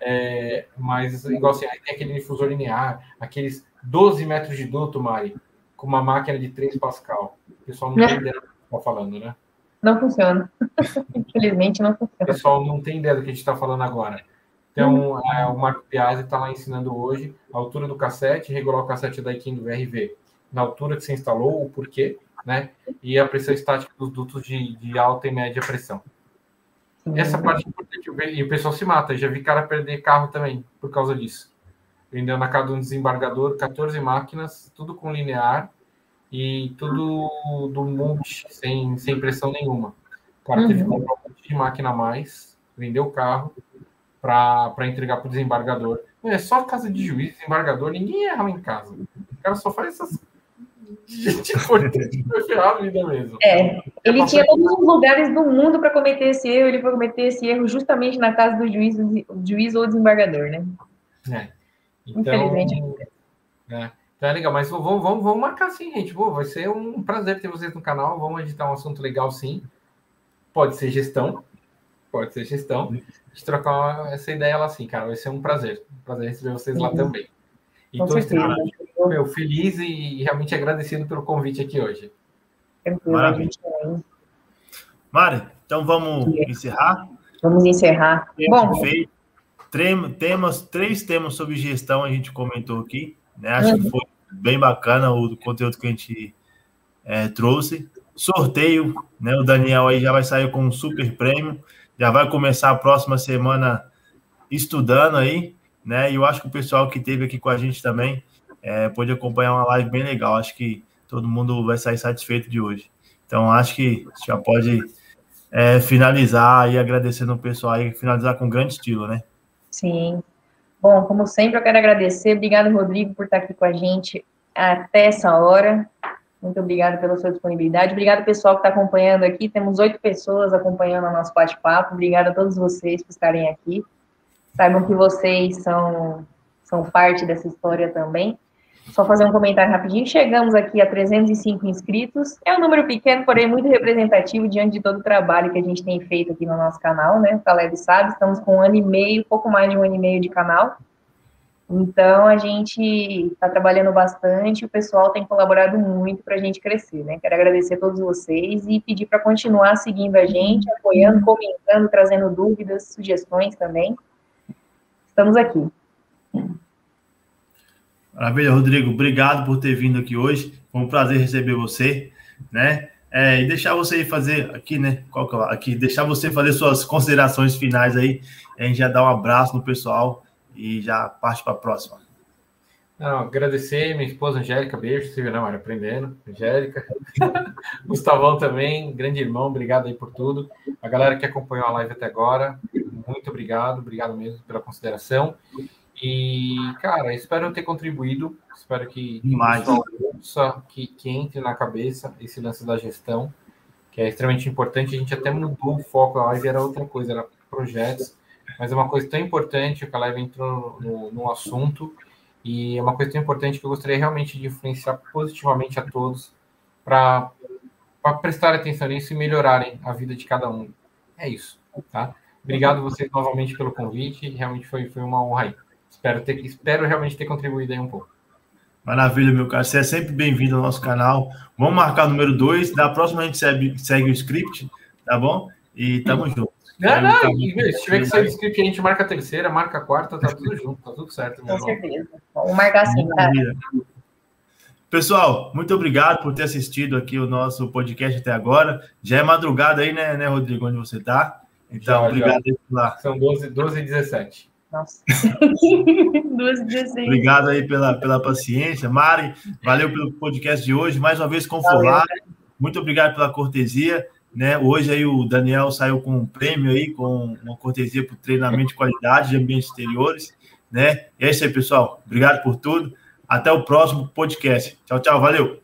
É, mas, igual assim, aí tem aquele difusor linear, aqueles 12 metros de duto, Mari, com uma máquina de 3 Pascal O pessoal não tem ideia do que está falando, né? Não funciona. Infelizmente não funciona. O pessoal não tem ideia do que a gente está falando agora. Então, hum. é, o Marco Piazzi está lá ensinando hoje a altura do cassete, regular o cassete da Daikin do VRV na altura que você instalou, o porquê, né? E a pressão estática dos dutos de, de alta e média pressão. Essa parte é importante. E o pessoal se mata. Já vi cara perder carro também por causa disso. Vendeu na casa de um desembargador 14 máquinas, tudo com linear e tudo do monte, sem, sem pressão nenhuma. O cara teve que uhum. comprar um monte de máquina a mais, vendeu o carro para entregar para o desembargador. É só casa de juiz, desembargador, ninguém erra em casa. O cara só faz essas gente foi ferrar a vida mesmo. É, ele tinha todos os lugares do mundo para cometer esse erro, ele foi cometer esse erro justamente na casa do juiz, juiz ou desembargador, né? É. Então, Infelizmente. É. Então é legal, mas vamos, vamos, vamos marcar sim, gente. Pô, vai ser um prazer ter vocês no canal. Vamos editar um assunto legal sim. Pode ser gestão. Pode ser gestão. A gente trocar essa ideia lá sim, cara. Vai ser um prazer. Um prazer receber vocês lá também. E tô extremamente meu, feliz e realmente agradecido pelo convite aqui hoje. Maravilha. Mari, então vamos encerrar? Vamos encerrar. Bom, feito. Temas, três temas sobre gestão a gente comentou aqui. Né? Acho uhum. que foi bem bacana o conteúdo que a gente é, trouxe. Sorteio, né? O Daniel aí já vai sair com um super prêmio. Já vai começar a próxima semana estudando aí né? E eu acho que o pessoal que esteve aqui com a gente também é, acompanhar uma live bem legal. Acho que todo mundo vai sair satisfeito de hoje. Então, acho que já pode é, finalizar e agradecendo o pessoal e finalizar com grande estilo, né? Sim. Bom, como sempre, eu quero agradecer. Obrigado, Rodrigo, por estar aqui com a gente até essa hora. Muito obrigado pela sua disponibilidade. Obrigado, pessoal, que está acompanhando aqui. Temos oito pessoas acompanhando o nosso bate-papo. Obrigado a todos vocês por estarem aqui. Saibam que vocês são, são parte dessa história também. Só fazer um comentário rapidinho. Chegamos aqui a 305 inscritos. É um número pequeno, porém muito representativo diante de todo o trabalho que a gente tem feito aqui no nosso canal, né? O Caleb sabe, estamos com um ano e meio, pouco mais de um ano e meio de canal. Então, a gente está trabalhando bastante, o pessoal tem colaborado muito para a gente crescer, né? Quero agradecer a todos vocês e pedir para continuar seguindo a gente, apoiando, comentando, trazendo dúvidas, sugestões também. Estamos aqui. Maravilha, Rodrigo. Obrigado por ter vindo aqui hoje. Foi um prazer receber você, né? É, e deixar você fazer aqui, né? Qual que é? Aqui, deixar você fazer suas considerações finais aí. A gente já dá um abraço no pessoal e já parte para a próxima. Não, agradecer minha esposa Angélica, beijo, viu, não, né, aprendendo, Angélica, Gustavão também, grande irmão, obrigado aí por tudo. A galera que acompanhou a live até agora, muito obrigado, obrigado mesmo pela consideração. E, cara, espero ter contribuído, espero que, Mais. ouça, que, que entre na cabeça esse lance da gestão, que é extremamente importante. A gente até mudou o foco, a live era outra coisa, era projetos, mas é uma coisa tão importante, que a live entrou no, no assunto, e é uma coisa tão importante que eu gostaria realmente de influenciar positivamente a todos para prestar atenção nisso e melhorarem a vida de cada um. É isso, tá? Obrigado vocês novamente pelo convite. Realmente foi, foi uma honra aí. Espero, ter, espero realmente ter contribuído aí um pouco. Maravilha, meu caro. Você é sempre bem-vindo ao nosso canal. Vamos marcar o número 2. Da próxima a gente segue, segue o script, tá bom? E tamo junto. Não, não, tá se tiver que sair o script, a gente marca a terceira, marca a quarta, tá tudo junto, tá tudo certo. Com certeza. Vamos marcar assim, tá? Pessoal, muito obrigado por ter assistido aqui o nosso podcast até agora. Já é madrugada aí, né, né Rodrigo, onde você tá? Então, já, obrigado já. lá. São 12, 12 e 17. Nossa. 12 16. Obrigado aí pela, pela paciência. Mari, valeu pelo podcast de hoje. Mais uma vez com Forlar. Muito obrigado pela cortesia. Né? Hoje aí o Daniel saiu com um prêmio aí, com uma cortesia para o treinamento de qualidade de ambientes exteriores. Né? E é isso aí, pessoal. Obrigado por tudo. Até o próximo podcast. Tchau, tchau. Valeu.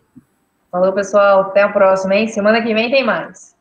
Falou, pessoal. Até a próxima, hein? Semana que vem tem mais.